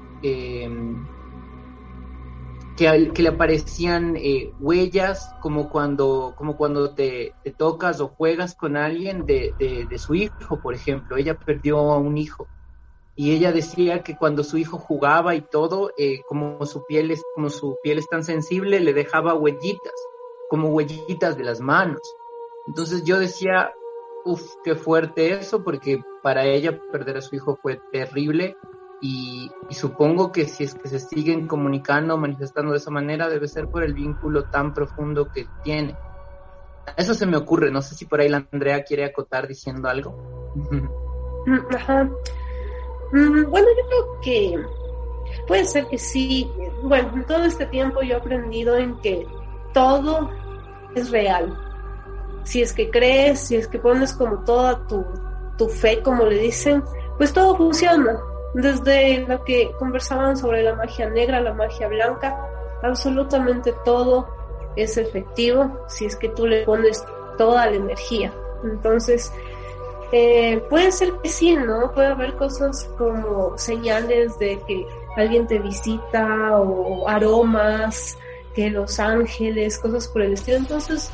que, le aparecían eh, huellas como cuando, como cuando te, tocas o juegas con alguien de, su hijo, por ejemplo. Ella perdió a un hijo y ella decía que cuando su hijo jugaba y todo, eh, como su piel es como su piel es tan sensible, le dejaba huellitas, como huellitas de las manos. Entonces yo decía, uff, qué fuerte eso, porque para ella perder a su hijo fue terrible y, supongo que si es que se siguen comunicando, manifestando de esa manera, debe ser por el vínculo tan profundo que tiene. Eso se me ocurre, no sé si por ahí la Andrea quiere acotar diciendo algo. Mm, bueno, yo creo que puede ser que sí. Bueno, en todo este tiempo yo he aprendido en que todo es real. Si es que crees, si es que pones como toda tu, tu fe, como le dicen, pues todo funciona desde lo que conversaban sobre la magia negra, la magia blanca, absolutamente todo es efectivo si es que tú le pones toda la energía. Entonces, eh, puede ser que sí, ¿no? Puede haber cosas como señales de que alguien te visita o aromas, que los ángeles, cosas por el estilo. Entonces,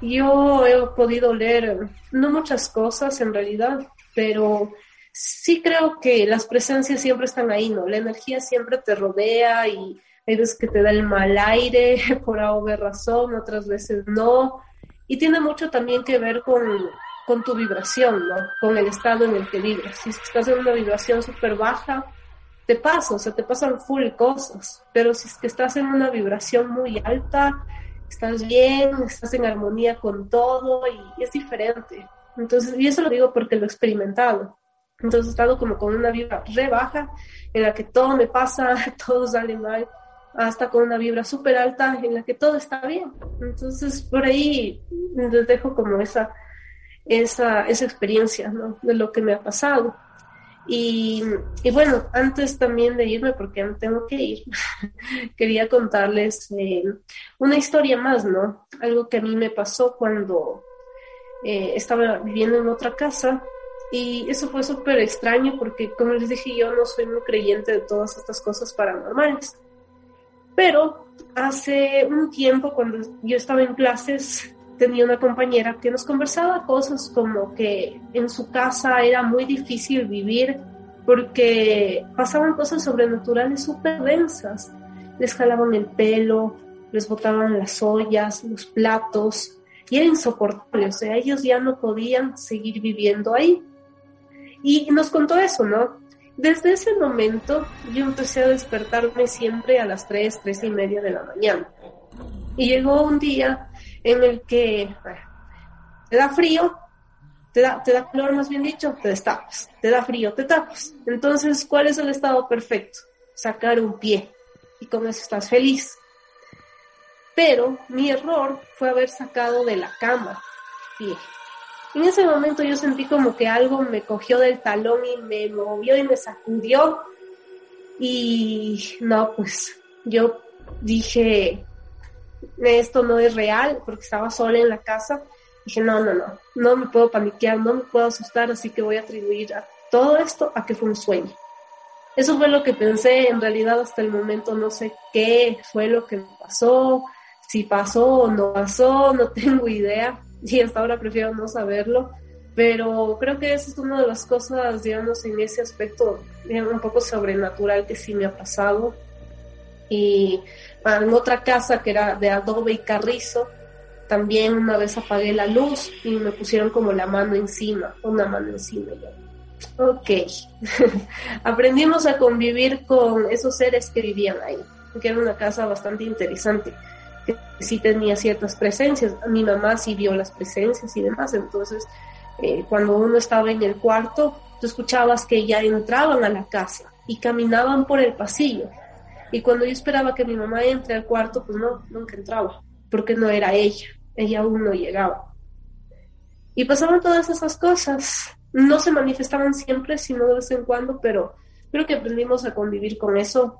yo he podido leer no muchas cosas en realidad, pero sí creo que las presencias siempre están ahí, ¿no? La energía siempre te rodea y hay veces que te da el mal aire por alguna razón, otras veces no. Y tiene mucho también que ver con, con tu vibración, ¿no? Con el estado en el que vibras. Si estás en una vibración súper baja, te pasa, o sea, te pasan full cosas. Pero si es que estás en una vibración muy alta, estás bien, estás en armonía con todo y es diferente. Entonces, y eso lo digo porque lo he experimentado. Entonces he estado como con una vibra re baja, en la que todo me pasa, todo sale mal, hasta con una vibra súper alta, en la que todo está bien. Entonces por ahí les dejo como esa, esa, esa experiencia ¿no? de lo que me ha pasado. Y, y, bueno, antes también de irme, porque no tengo que ir, quería contarles eh, una historia más, ¿no? Algo que a mí me pasó cuando eh, estaba viviendo en otra casa y eso fue súper extraño porque, como les dije, yo no soy muy creyente de todas estas cosas paranormales. Pero hace un tiempo, cuando yo estaba en clases, tenía una compañera que nos conversaba cosas como que en su casa era muy difícil vivir porque pasaban cosas sobrenaturales súper densas. Les jalaban el pelo, les botaban las ollas, los platos, y era insoportable. O sea, ellos ya no podían seguir viviendo ahí. Y nos contó eso, ¿no? Desde ese momento yo empecé a despertarme siempre a las 3, 3 y media de la mañana. Y llegó un día en el que te da frío, te da, te da calor más bien dicho, te destapas, te da frío, te tapas. Entonces, ¿cuál es el estado perfecto? Sacar un pie. Y con eso estás feliz. Pero mi error fue haber sacado de la cama pie. En ese momento yo sentí como que algo me cogió del talón y me movió y me sacudió. Y no, pues yo dije, esto no es real, porque estaba sola en la casa. Dije, no, no, no, no me puedo paniquear, no me puedo asustar, así que voy a atribuir a todo esto a que fue un sueño. Eso fue lo que pensé, en realidad hasta el momento no sé qué fue lo que pasó, si pasó o no pasó, no tengo idea, y hasta ahora prefiero no saberlo, pero creo que esa es una de las cosas, digamos, en ese aspecto, digamos, un poco sobrenatural que sí me ha pasado. Y en otra casa que era de adobe y carrizo, también una vez apagué la luz y me pusieron como la mano encima, una mano encima. Ok, aprendimos a convivir con esos seres que vivían ahí, que era una casa bastante interesante que sí tenía ciertas presencias. Mi mamá sí vio las presencias y demás. Entonces, eh, cuando uno estaba en el cuarto, tú escuchabas que ya entraban a la casa y caminaban por el pasillo. Y cuando yo esperaba que mi mamá entre al cuarto, pues no, nunca entraba, porque no era ella, ella aún no llegaba. Y pasaban todas esas cosas. No se manifestaban siempre, sino de vez en cuando, pero creo que aprendimos a convivir con eso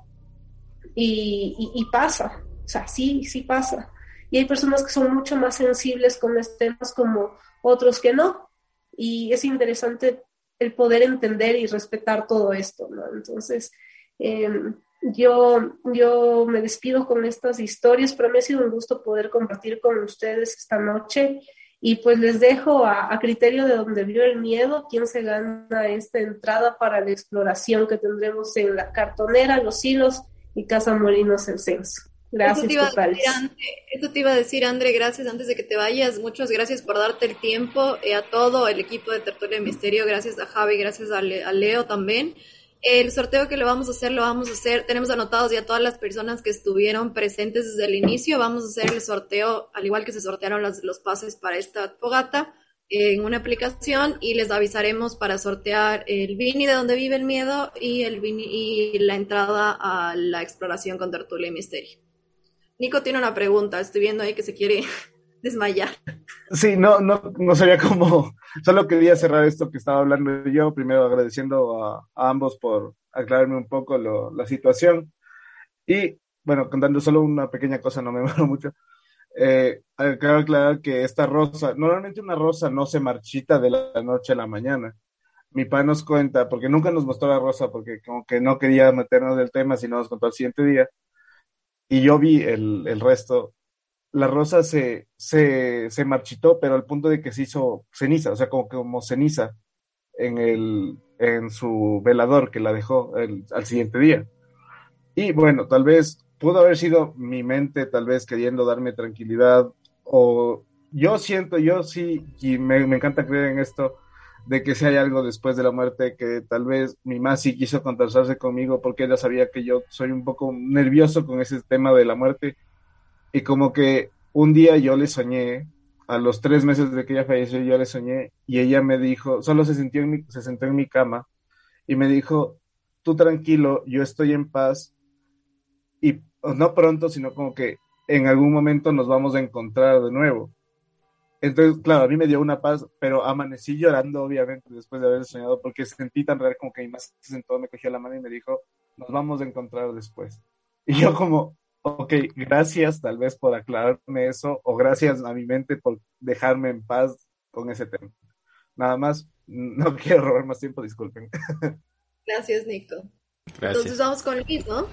y, y pasa, o sea, sí, sí pasa. Y hay personas que son mucho más sensibles con estos temas como otros que no. Y es interesante el poder entender y respetar todo esto, ¿no? Entonces, em, yo, yo me despido con estas historias, pero me ha sido un gusto poder compartir con ustedes esta noche y pues les dejo a, a criterio de donde vio el miedo quién se gana esta entrada para la exploración que tendremos en la cartonera, los hilos y Casa Molinos el Censo. Gracias, eso te, iba a decir, André, eso te iba a decir, André, gracias antes de que te vayas. Muchas gracias por darte el tiempo eh, a todo el equipo de Tertulia de Misterio. Gracias a Javi, gracias a, Le, a Leo también. El sorteo que le vamos a hacer, lo vamos a hacer. Tenemos anotados ya todas las personas que estuvieron presentes desde el inicio. Vamos a hacer el sorteo, al igual que se sortearon los, los pases para esta fogata, en una aplicación y les avisaremos para sortear el Vini de donde vive el miedo y, el Vini, y la entrada a la exploración con Tertulia y Misterio. Nico tiene una pregunta, estoy viendo ahí que se quiere desmayar. Sí, no, no, no sabía cómo, solo quería cerrar esto que estaba hablando yo, primero agradeciendo a, ambos por aclararme un poco la situación y bueno, contando solo una pequeña cosa, no me muero mucho. Eh, aclarar que esta rosa, normalmente una rosa no se marchita de la noche a la mañana. Mi padre nos cuenta, porque nunca nos mostró la rosa, porque como que no quería meternos del tema, sino nos contó el siguiente día. Y yo vi el, el resto la rosa se, se, se, marchitó, pero al punto de que se hizo ceniza, o sea, como, como ceniza en, el, en su velador que la dejó el, al siguiente día. Y bueno, tal vez pudo haber sido mi mente, tal vez queriendo darme tranquilidad, o yo siento, yo sí, y me, me encanta creer en esto, de que si hay algo después de la muerte, que tal vez mi mamá sí quiso contactarse conmigo porque ella sabía que yo soy un poco nervioso con ese tema de la muerte y como que un día yo le soñé, a los tres meses de que ella falleció, yo le soñé y ella me dijo, solo se, sintió en mi, se sentó en mi cama y me dijo, tú tranquilo, yo estoy en paz y no pronto, sino como que en algún momento nos vamos a encontrar de nuevo. Entonces, claro, a mí me dio una paz, pero amanecí llorando, obviamente, después de haber soñado, porque sentí tan real como que mi más se sentó, me cogió la mano y me dijo, nos vamos a encontrar después. Y yo como, Ok, gracias tal vez por aclararme eso o gracias a mi mente por dejarme en paz con ese tema. Nada más, no quiero robar más tiempo, disculpen. Gracias, Nico. Gracias. Entonces vamos con Liz, ¿no?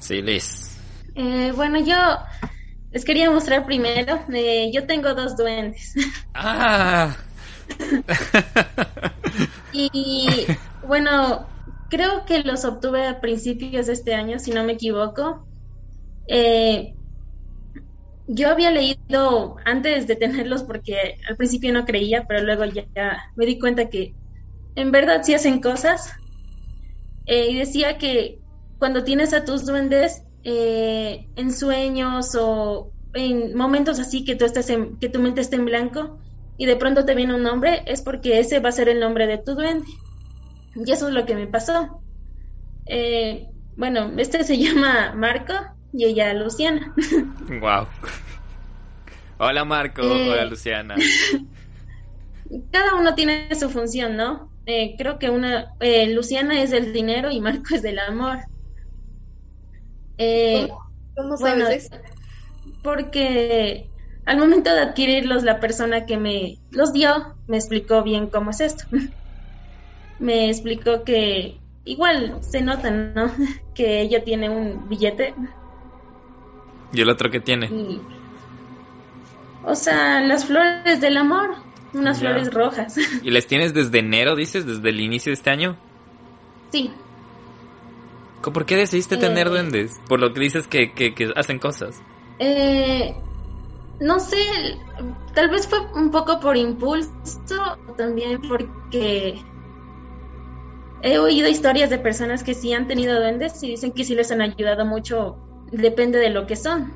Sí, Liz. Eh, bueno, yo les quería mostrar primero, eh, yo tengo dos duendes. Ah. y bueno, creo que los obtuve a principios de este año, si no me equivoco. Eh, yo había leído antes de tenerlos porque al principio no creía, pero luego ya, me di cuenta que en verdad sí hacen cosas. Eh, y decía que cuando tienes a tus duendes eh, en sueños o en momentos así que tú en, que tu mente está en blanco y de pronto te viene un nombre, es porque ese va a ser el nombre de tu duende. Y eso es lo que me pasó. bueno, este se llama Marco y ella Luciana. Wow. Hola Marco, eh, hola Luciana. Cada uno tiene su función, ¿no? Eh, creo que una eh, Luciana es del dinero y Marco es del amor. ¿Cómo, sabes Porque al momento de adquirirlos, la persona que me los dio me explicó bien cómo es esto. me explicó que igual se nota, ¿no? que ella tiene un billete ¿Y el otro que tiene? o sea, las flores del amor, unas flores rojas. ¿Y les tienes desde enero, dices, desde el inicio de este año? Sí. ¿Por qué decidiste tener eh. duendes? Por lo que dices que, que, que hacen cosas. Eh, no sé, tal vez fue un poco por impulso, también porque he oído historias de personas que sí han tenido duendes y dicen que sí les han ayudado mucho depende de lo que son.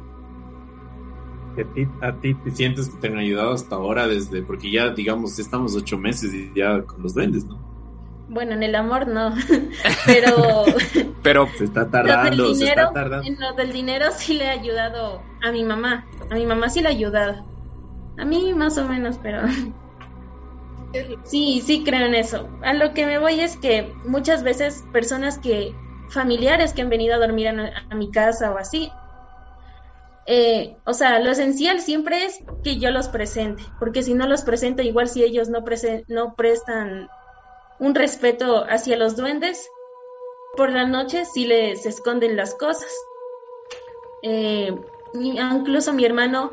¿A ti, a ti te sientes que te han ayudado hasta ahora desde, porque ya digamos, estamos ocho meses y ya con los duendes, ¿no? Bueno, en el amor no, pero... pero se está tardando, dinero, se está tardando. En lo del dinero sí le he ayudado a mi mamá, a mi mamá sí le he ayudado. A mí más o menos, pero... Sí, sí creo en eso. A lo que me voy es que muchas veces personas que familiares que han venido a dormir a, mi casa o así. Eh, o sea, lo esencial siempre es que yo los presente, porque si no los presento, igual si ellos no, no prestan un respeto hacia los duendes, por la noche sí les esconden las cosas. Eh, incluso mi hermano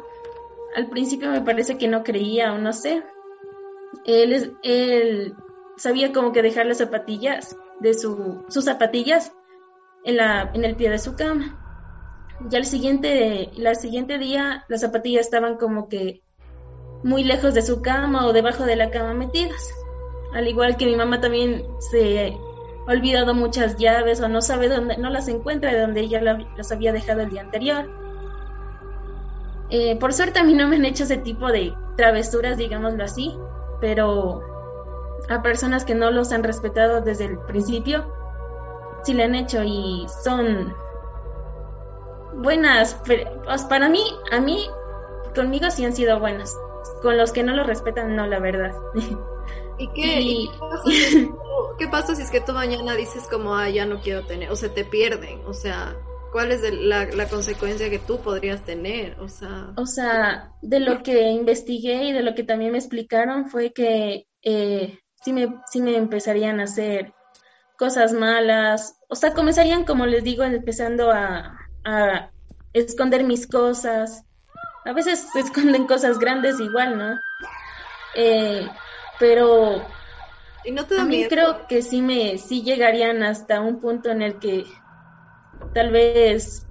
al principio me parece que no creía o no sé. Él, él sabía como que dejar las zapatillas de su, sus zapatillas en, la, en el pie de su cama. Ya el siguiente, la siguiente día las zapatillas estaban como que muy lejos de su cama o debajo de la cama metidas. Al igual que mi mamá también se ha olvidado muchas llaves o no sabe dónde, no las encuentra de donde ella las había dejado el día anterior. Eh, por suerte a mí no me han hecho ese tipo de travesuras, digámoslo así, pero a personas que no los han respetado desde el principio, sí le han hecho y son buenas. Pues, para mí, a mí, conmigo sí han sido buenas. Con los que no lo respetan, no, la verdad. ¿Y qué, qué, pasa, si es que tú mañana dices como, ah, ya no quiero tener, o se te pierden? O sea, ¿cuál es la, la, consecuencia que tú podrías tener? O sea... o sea, de lo que investigué y de lo que también me explicaron fue que eh, sí, me, sí me empezarían a hacer cosas malas, o sea, comenzarían, como les digo, empezando a, a esconder mis cosas. A veces se esconden cosas grandes igual, ¿no? Eh, pero ¿Y no te a mí creo que sí me sí llegarían hasta un punto en el que tal vez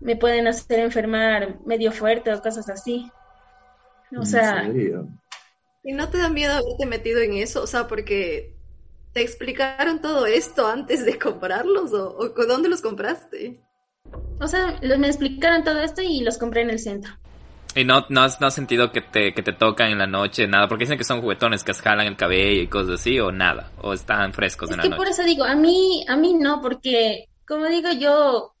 me pueden hacer enfermar medio fuerte o cosas así. O sea, ¿y no te da miedo haberte metido en eso? O sea, porque te explicaron todo esto antes de comprarlos o, o dónde los compraste. O sea, me explicaron todo esto y los compré en el centro. ¿Y no, no, has, no sentido que te, que te tocan en la noche, nada? Porque dicen que son juguetones que jalan el cabello y cosas así, o nada, o están frescos en la noche. por eso digo, a mí, a mí no, porque, como digo, yo,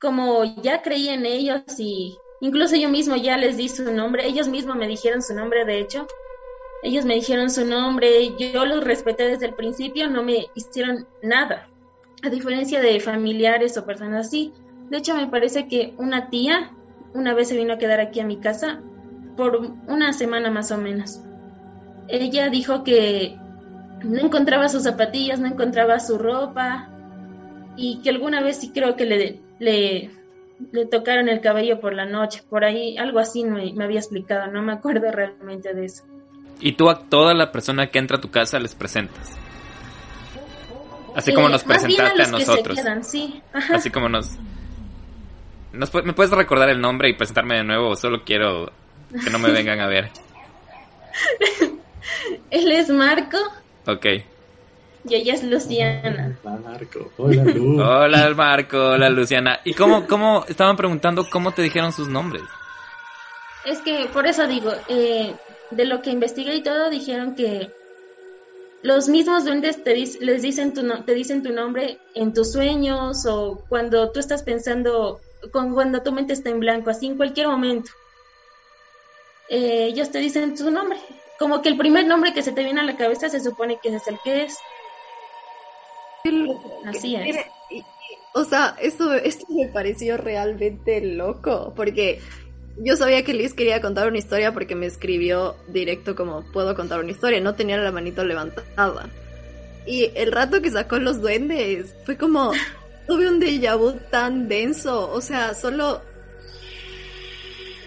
como ya creí en ellos y incluso yo mismo ya les di su nombre, ellos mismos me dijeron su nombre, de hecho, ellos me dijeron su nombre, yo los respeté desde el principio, no me hicieron nada, a diferencia de familiares o personas así. De hecho, me parece que una tía una vez se vino a quedar aquí a mi casa por una semana más o menos. Ella dijo que no encontraba sus zapatillas, no encontraba su ropa y que alguna vez sí creo que le, le, le tocaron el cabello por la noche, por ahí, algo así me, me, había explicado, no me acuerdo realmente de eso. Y tú a toda la persona que entra a tu casa les presentas. Así como nos presentaste a, a nosotros. sí. Así como nos ¿Me puedes recordar el nombre y presentarme de nuevo? Solo quiero que no me vengan a ver. Él es Marco. Ok. Y ella es Luciana. Hola, Marco. Hola, Lu. hola, Marco. Hola, Luciana. ¿Y cómo, cómo, estaban preguntando cómo te dijeron sus nombres? Es que, por eso digo, eh, de lo que investigué y todo, dijeron que los mismos duendes te les dicen tu te dicen tu nombre en tus sueños o cuando tú estás pensando con, cuando tu mente está en blanco, así en cualquier momento. Eh, ellos te dicen tu nombre. Como que el primer nombre que se te viene a la cabeza se supone que es el que es. Así es. O sea, esto, esto me pareció realmente loco, porque yo sabía que Liz quería contar una historia porque me escribió directo como puedo contar una historia, no tenía la manito levantada. Y el rato que sacó los duendes fue como, tuve un déjà vu tan denso, o sea, solo...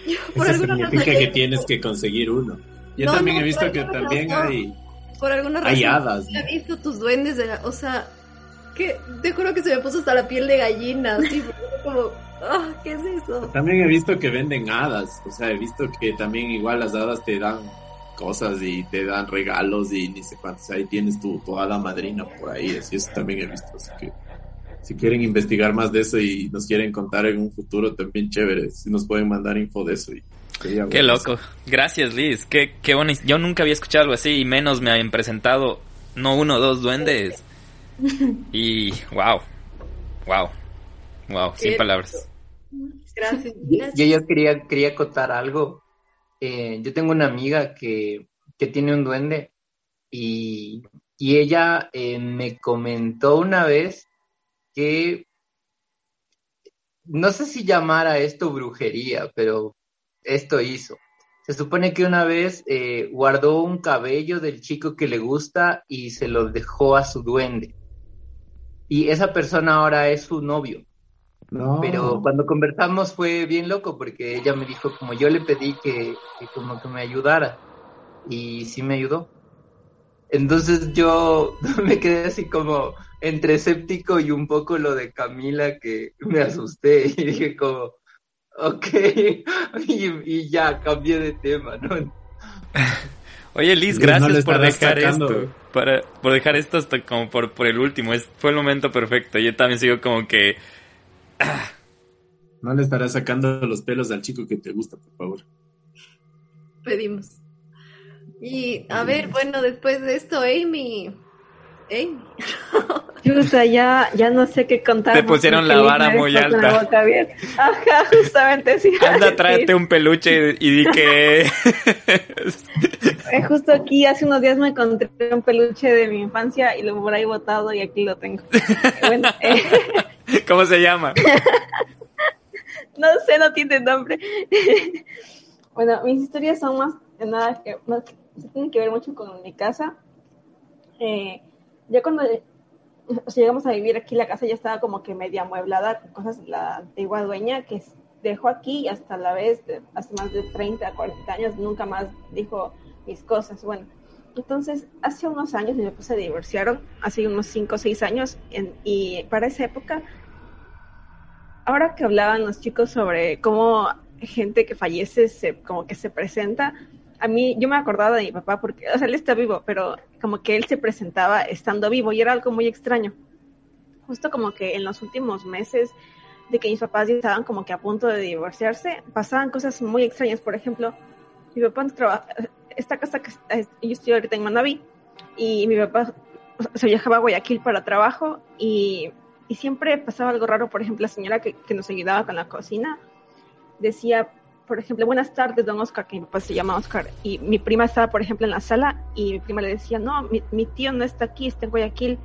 Por Eso significa que tienes que conseguir uno. Yo también he visto que también hay... Por alguna razón. Hay hadas. He visto tus duendes, de la, o sea, que te juro que se me puso hasta la piel de gallina, así, como, ah, ¿qué es eso? También he visto que venden hadas, o sea, he visto que también igual las hadas te dan cosas y te dan regalos y ni sé cuántos, ahí tienes tu, tu hada madrina por ahí, así eso también he visto, así que si quieren investigar más de eso y nos quieren contar en un futuro también chévere, si nos pueden mandar info de eso. Y, qué loco. Gracias, Liz. Qué, qué bueno. Yo nunca había escuchado algo así y menos me habían presentado no uno, dos duendes. Y wow. Wow. Wow, sin palabras. Gracias. Yo, yo quería, quería acotar algo. Eh, yo tengo una amiga que, que tiene un duende y, y ella eh, me comentó una vez que no sé si llamar a esto brujería, pero esto hizo. Se supone que una vez eh, guardó un cabello del chico que le gusta y se lo dejó a su duende. y esa persona ahora es su novio. No. Pero cuando conversamos fue bien loco porque ella me dijo como yo le pedí que, que como que me ayudara y sí me ayudó. Entonces yo me quedé así como entre escéptico y un poco lo de Camila que me asusté y dije como, ok, y, y ya cambié de tema, ¿no? Oye, Liz, no gracias le por dejar sacando. esto. Para, por dejar esto hasta como por, por el último. Es, fue el momento perfecto. Yo también sigo como que. No le estarás sacando los pelos al chico que te gusta, por favor. Pedimos. Y a ver, bueno, después de esto, Amy. Amy. Chuta, ya, ya no sé qué contar. Te pusieron la vara muy con la alta. boca abierta. Ajá, justamente sí. Anda, tráete un peluche y di que. Eh, Justo aquí, hace unos días me encontré un peluche de mi infancia y lo por ahí botado y aquí lo tengo. Bueno, eh, ¿Cómo se llama? no sé, no tiene nombre. Bueno, mis historias son más que nada que más que- tienen que ver mucho con mi casa. Eh, ya cuando sea, llegamos a vivir aquí, la casa ya estaba como que media amueblada, cosas la antigua dueña que dejó aquí y hasta la vez, de- hace más de 30, 40 años, nunca más dijo mis cosas. Bueno, entonces hace unos años mi papá se divorciaron, hace unos 5 o 6 años, y para esa época, ahora que hablaban los chicos sobre cómo gente que fallece se, como que se presenta, a mí, yo me acordaba de mi papá porque, o sea, él está vivo, pero como que él se presentaba estando vivo y era algo muy extraño. Justo como que en los últimos meses de que mis papás ya estaban como que a punto de divorciarse, pasaban cosas muy extrañas. Por ejemplo, mi papá trabaja, esta casa que yo estoy ahorita en Manaví y mi papá se viajaba a Guayaquil para trabajo y, y siempre pasaba algo raro. Por ejemplo, la señora que nos ayudaba con la cocina decía, por ejemplo, buenas tardes, don Oscar, que mi papá se llama Oscar, y mi prima estaba, por ejemplo, en la sala y mi prima le decía, no, mi, tío no está aquí, está en Guayaquil.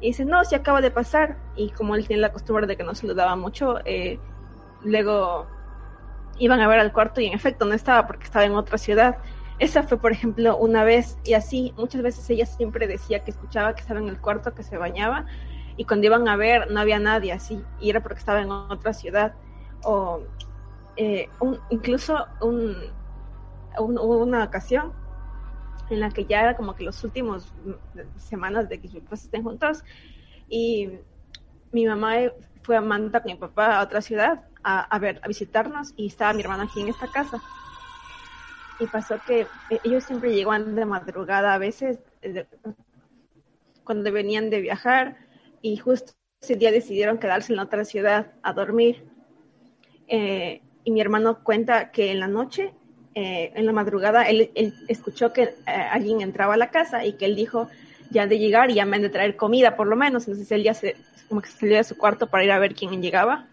Y dice, no, se acaba de pasar. Y como él tiene la costumbre de que no saludaba mucho, eh, luego iban a ver al cuarto y en efecto no estaba porque estaba en otra ciudad. Esa fue, por ejemplo, una vez y así muchas veces ella siempre decía que escuchaba que estaba en el cuarto, que se bañaba y cuando iban a ver no había nadie así y era porque estaba en otra ciudad. O eh, un- incluso un, un- una ocasión en la que ya era como que los últimos mm, semanas de que mis papás estén juntos y mi mamá fue a Manta con mi papá a otra ciudad a, ver a visitarnos y estaba mi hermana aquí en esta casa. Y pasó que eh, ellos siempre llegaban de madrugada a veces eh, cuando venían de viajar y justo ese día decidieron quedarse en la otra ciudad a dormir. Eh, y mi hermano cuenta que en la noche, eh, en la madrugada, él, escuchó que eh, alguien entraba a la casa y que él dijo ya de llegar y ya me han de traer comida por lo menos. Entonces él ya se, como que salió de su cuarto para ir a ver quién llegaba.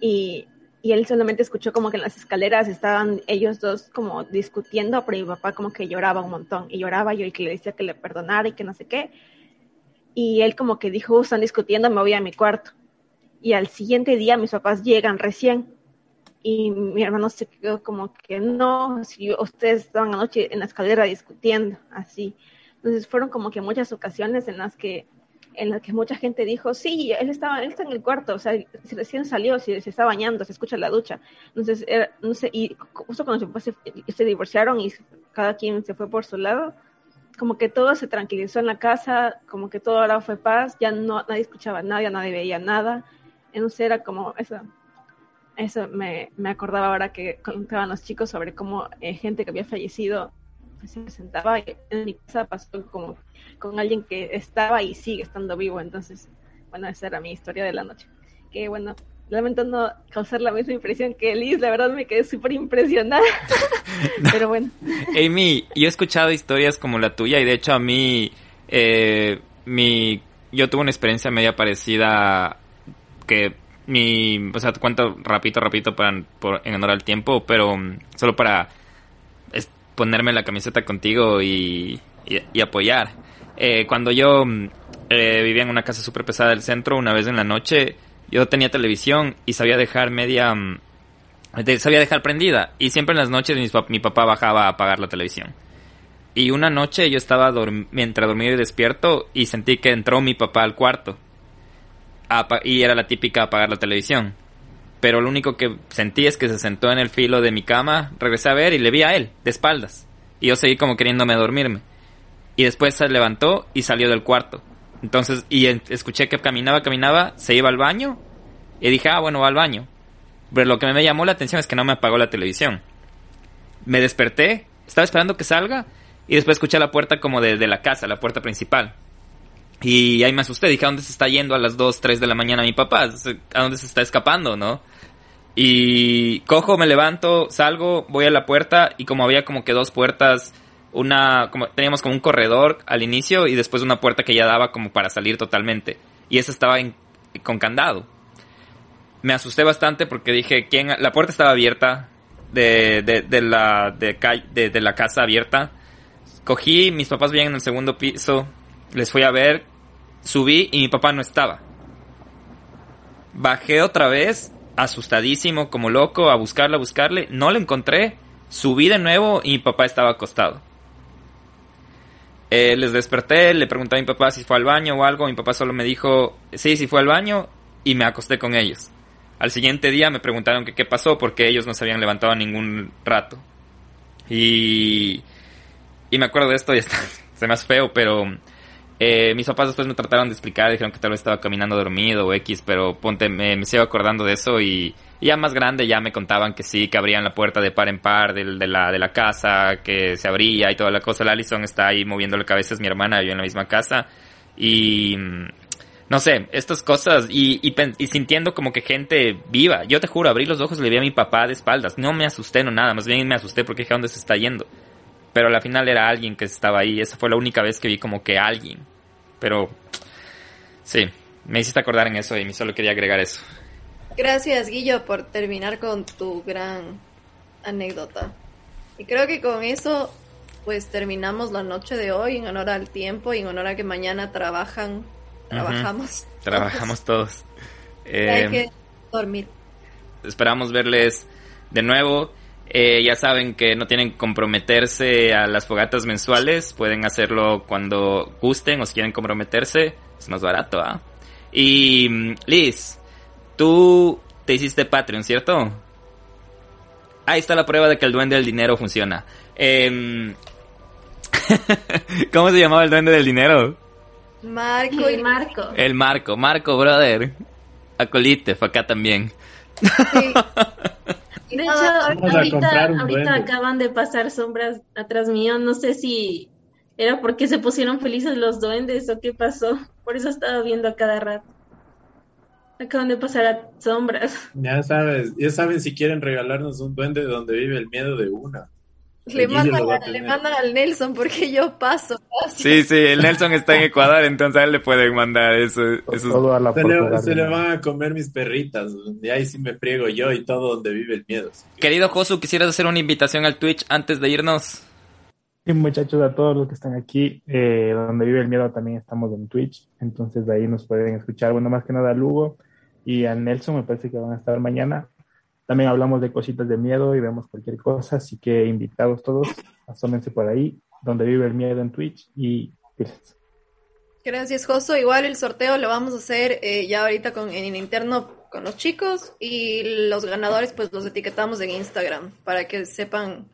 Y, él solamente escuchó como que en las escaleras estaban ellos dos como discutiendo, pero mi papá como que lloraba un montón y lloraba yo y que le decía que le perdonara y que no sé qué. Y él como que dijo, "Uh, están discutiendo, me voy a mi cuarto. Y al siguiente día mis papás llegan recién y mi hermano se quedó como que no, si ustedes estaban anoche en la escalera discutiendo, así. Entonces fueron como que muchas ocasiones en las que en las que mucha gente dijo, sí, él estaba, él está en el cuarto, o sea, si recién salió, si se está bañando, se escucha la ducha. Entonces, era- no sé, y justo cuando papás se, se divorciaron y cada quien se fue por su lado, como que todo se tranquilizó en la casa, como que todo ahora fue paz, ya no, nadie escuchaba nada, nadie veía nada. Entonces era como eso, eso me, me acordaba ahora que contaban los chicos sobre cómo eh, gente que había fallecido pues, se presentaba y en mi casa pasó como con alguien que estaba y sigue estando vivo. Entonces, bueno, esa era mi historia de la noche. Que bueno, lamento no causar la misma impresión que Liz, la verdad me quedé súper impresionada. Pero bueno. Amy, yo he escuchado historias como la tuya y de hecho a mí, eh, mi, yo tuve una experiencia media parecida que mi, o sea, te cuento rapidito, rapidito para, por, en honor al tiempo, pero um, solo para ponerme la camiseta contigo y, y, apoyar. Eh, cuando yo mm, eh, vivía en una casa súper pesada del centro, una vez en la noche, yo tenía televisión y sabía dejar media... mm, sabía dejar prendida y siempre en las noches mis mi papá bajaba a apagar la televisión. Y una noche yo estaba mientras dormía y despierto y sentí que entró mi papá al cuarto. Y era la típica apagar la televisión. Pero lo único que sentí es que se sentó en el filo de mi cama, regresé a ver y le vi a él, de espaldas. Y yo seguí como queriéndome dormirme. Y después se levantó y salió del cuarto. Entonces, y escuché que caminaba, caminaba, se iba al baño. Y dije, ah, bueno, va al baño. Pero lo que me llamó la atención es que no me apagó la televisión. Me desperté, estaba esperando que salga. Y después escuché la puerta como de, de la casa, la puerta principal. Y ahí me asusté, dije, ¿a dónde se está yendo a las 2, 3 de la mañana mi papá? ¿A dónde se está escapando, no? Y cojo, me levanto, salgo, voy a la puerta y como había como que dos puertas, una, como teníamos como un corredor al inicio y después una puerta que ya daba como para salir totalmente. Y esa estaba con candado. Me asusté bastante porque dije, ¿quién? La puerta estaba abierta de, de, la, de, de la casa abierta. Cogí, mis papás vivían en el segundo piso, les fui a ver, subí y mi papá no estaba. Bajé otra vez, asustadísimo, como loco, a buscarle, a buscarle. No lo encontré. Subí de nuevo y mi papá estaba acostado. Eh, les desperté, le pregunté a mi papá si fue al baño o algo. Mi papá solo me dijo, sí, sí fue al baño y me acosté con ellos. Al siguiente día me preguntaron qué pasó porque ellos no se habían levantado ningún rato. Y, y me acuerdo de esto y está, se me hace feo, pero eh, mis papás después me trataron de explicar, dijeron que tal vez estaba caminando dormido o X, pero ponte, me, sigo acordando de eso y, ya más grande ya me contaban que sí, que abrían la puerta de par en par de, la, de la casa, que se abría y toda la cosa. La Alison está ahí moviendo la cabeza, mi hermana, yo en la misma casa. Y mm, no sé, estas cosas y, y, sintiendo como que gente viva. Yo te juro, abrí los ojos y le vi a mi papá de espaldas. No me asusté, no nada, más bien me asusté porque dije, ¿a dónde se está yendo? Pero al final era alguien que estaba ahí. Esa fue la única vez que vi como que alguien. Pero sí, me hiciste acordar en eso y solo quería agregar eso. Gracias, Guillo, por terminar con tu gran anécdota. Y creo que con eso, pues terminamos la noche de hoy en honor al tiempo y en honor a que mañana trabajan, trabajamos. Trabajamos todos. Hay eh, que dormir. Esperamos verles de nuevo. Eh, ya saben que no tienen que comprometerse a las fogatas mensuales, pueden hacerlo cuando gusten o si quieren comprometerse, es más barato, ¿ah? Y mm, Liz, tú te hiciste Patreon, ¿cierto? Ahí está la prueba de que el duende del dinero funciona. Em, ¿Cómo se llamaba el duende del dinero? Marco y Marco. El Marco, Marco, brother. Acolite, fue acá también. Sí. De hecho, ahorita, acaban de pasar sombras atrás mío. No sé si era porque se pusieron felices los duendes o qué pasó. Por eso estaba viendo a cada rato. Acaban de pasar sombras. Ya sabes, ya saben si quieren regalarnos un duende donde vive el miedo de una. Le mandan, al Nelson porque yo paso. Sí, sí, el Nelson está en Ecuador, entonces a él le pueden mandar eso. se, le, van a comer mis perritas, y ahí sí me friego yo y todo donde vive el miedo. Querido Josu, ¿quisieras hacer una invitación al Twitch antes de irnos? Sí, muchachos, a todos los que están aquí, eh, donde vive el miedo también estamos en Twitch, entonces de ahí nos pueden escuchar. Bueno, más que nada a Lugo y a Nelson, me parece que van a estar mañana. También hablamos de cositas de miedo y vemos cualquier cosa, así que invitados todos, asómense por ahí, donde vive el miedo en Twitch y gracias. Gracias, Joso. Igual el sorteo lo vamos a hacer eh, ya ahorita con, en interno con los chicos y los ganadores pues los etiquetamos en Instagram para que sepan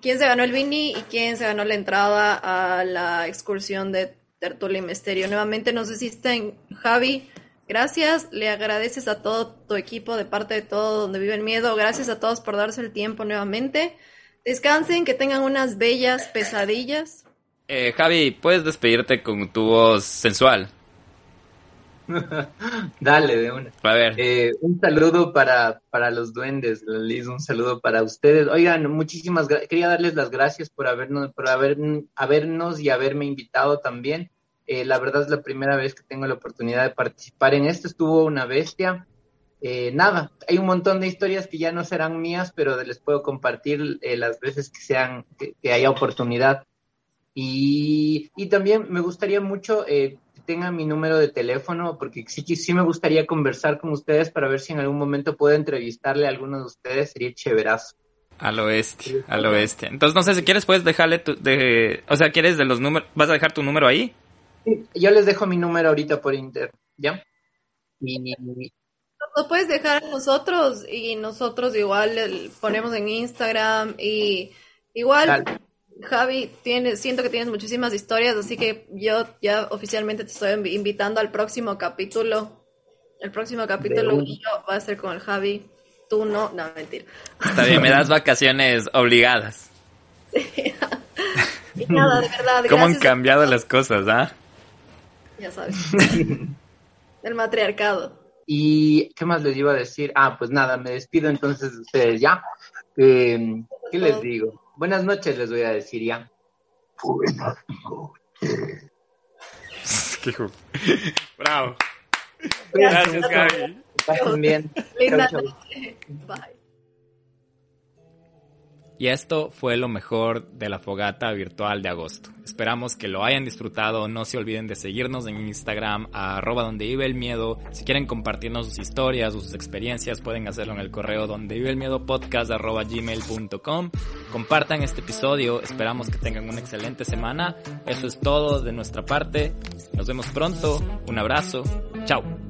quién se ganó el Vini y quién se ganó la entrada a la excursión de Tertulia y Misterio. Nuevamente nos asisten Javi, Gracias, le agradeces a todo tu equipo de parte de todo donde vive el miedo. Gracias a todos por darse el tiempo nuevamente. Descansen, que tengan unas bellas pesadillas. Eh, Javi, ¿puedes despedirte con tu voz sensual? Dale, de una. A ver. Eh, un saludo para, para los duendes, Liz, un saludo para ustedes. Oigan, muchísimas gracias. Quería darles las gracias por habernos, por haber, habernos y haberme invitado también. Eh, la verdad es la primera vez que tengo la oportunidad de participar en esto. Estuvo una bestia. Eh, nada, hay un montón de historias que ya no serán mías, pero les puedo compartir eh, las veces que sean, que, haya oportunidad. Y, también me gustaría mucho que tengan mi número de teléfono, porque sí, sí me gustaría conversar con ustedes para ver si en algún momento puedo entrevistarle a alguno de ustedes, sería chéverazo. Al oeste, al oeste. Entonces, no sé, si quieres puedes dejarle tu, de, o sea, ¿quieres de los números, vas a dejar tu número ahí? Yo les dejo mi número ahorita por inter, ¿ya? Y, Lo puedes dejar a nosotros y nosotros igual el- ponemos en Instagram y igual Dale. Javi tiene, siento que tienes muchísimas historias, así que yo ya oficialmente te estoy invi- invitando al próximo capítulo. El próximo capítulo va a ser con el Javi. Tú no, no, mentira. Está bien, me das vacaciones obligadas. Y nada, de verdad, ¿Cómo han cambiado las cosas, ah? Ya sabes. El matriarcado. y ¿qué más les iba a decir? Ah, pues nada, me despido entonces de ustedes, ¿ya? Eh, ¿Qué les digo? Buenas noches les voy a decir, ¿ya? Qué ju- Bravo. Gracias, Gaby. que pasen bien. Linda Chau, chau. noche. Bye. Y esto fue lo mejor de la fogata virtual de agosto. Esperamos que lo hayan disfrutado. No se olviden de seguirnos en Instagram, a arroba donde vive el miedo. Si quieren compartirnos sus historias o sus experiencias, pueden hacerlo en el correo donde vive el miedo podcast. Compartan este episodio. Esperamos que tengan una excelente semana. Eso es todo de nuestra parte. Nos vemos pronto. Un abrazo. Chao.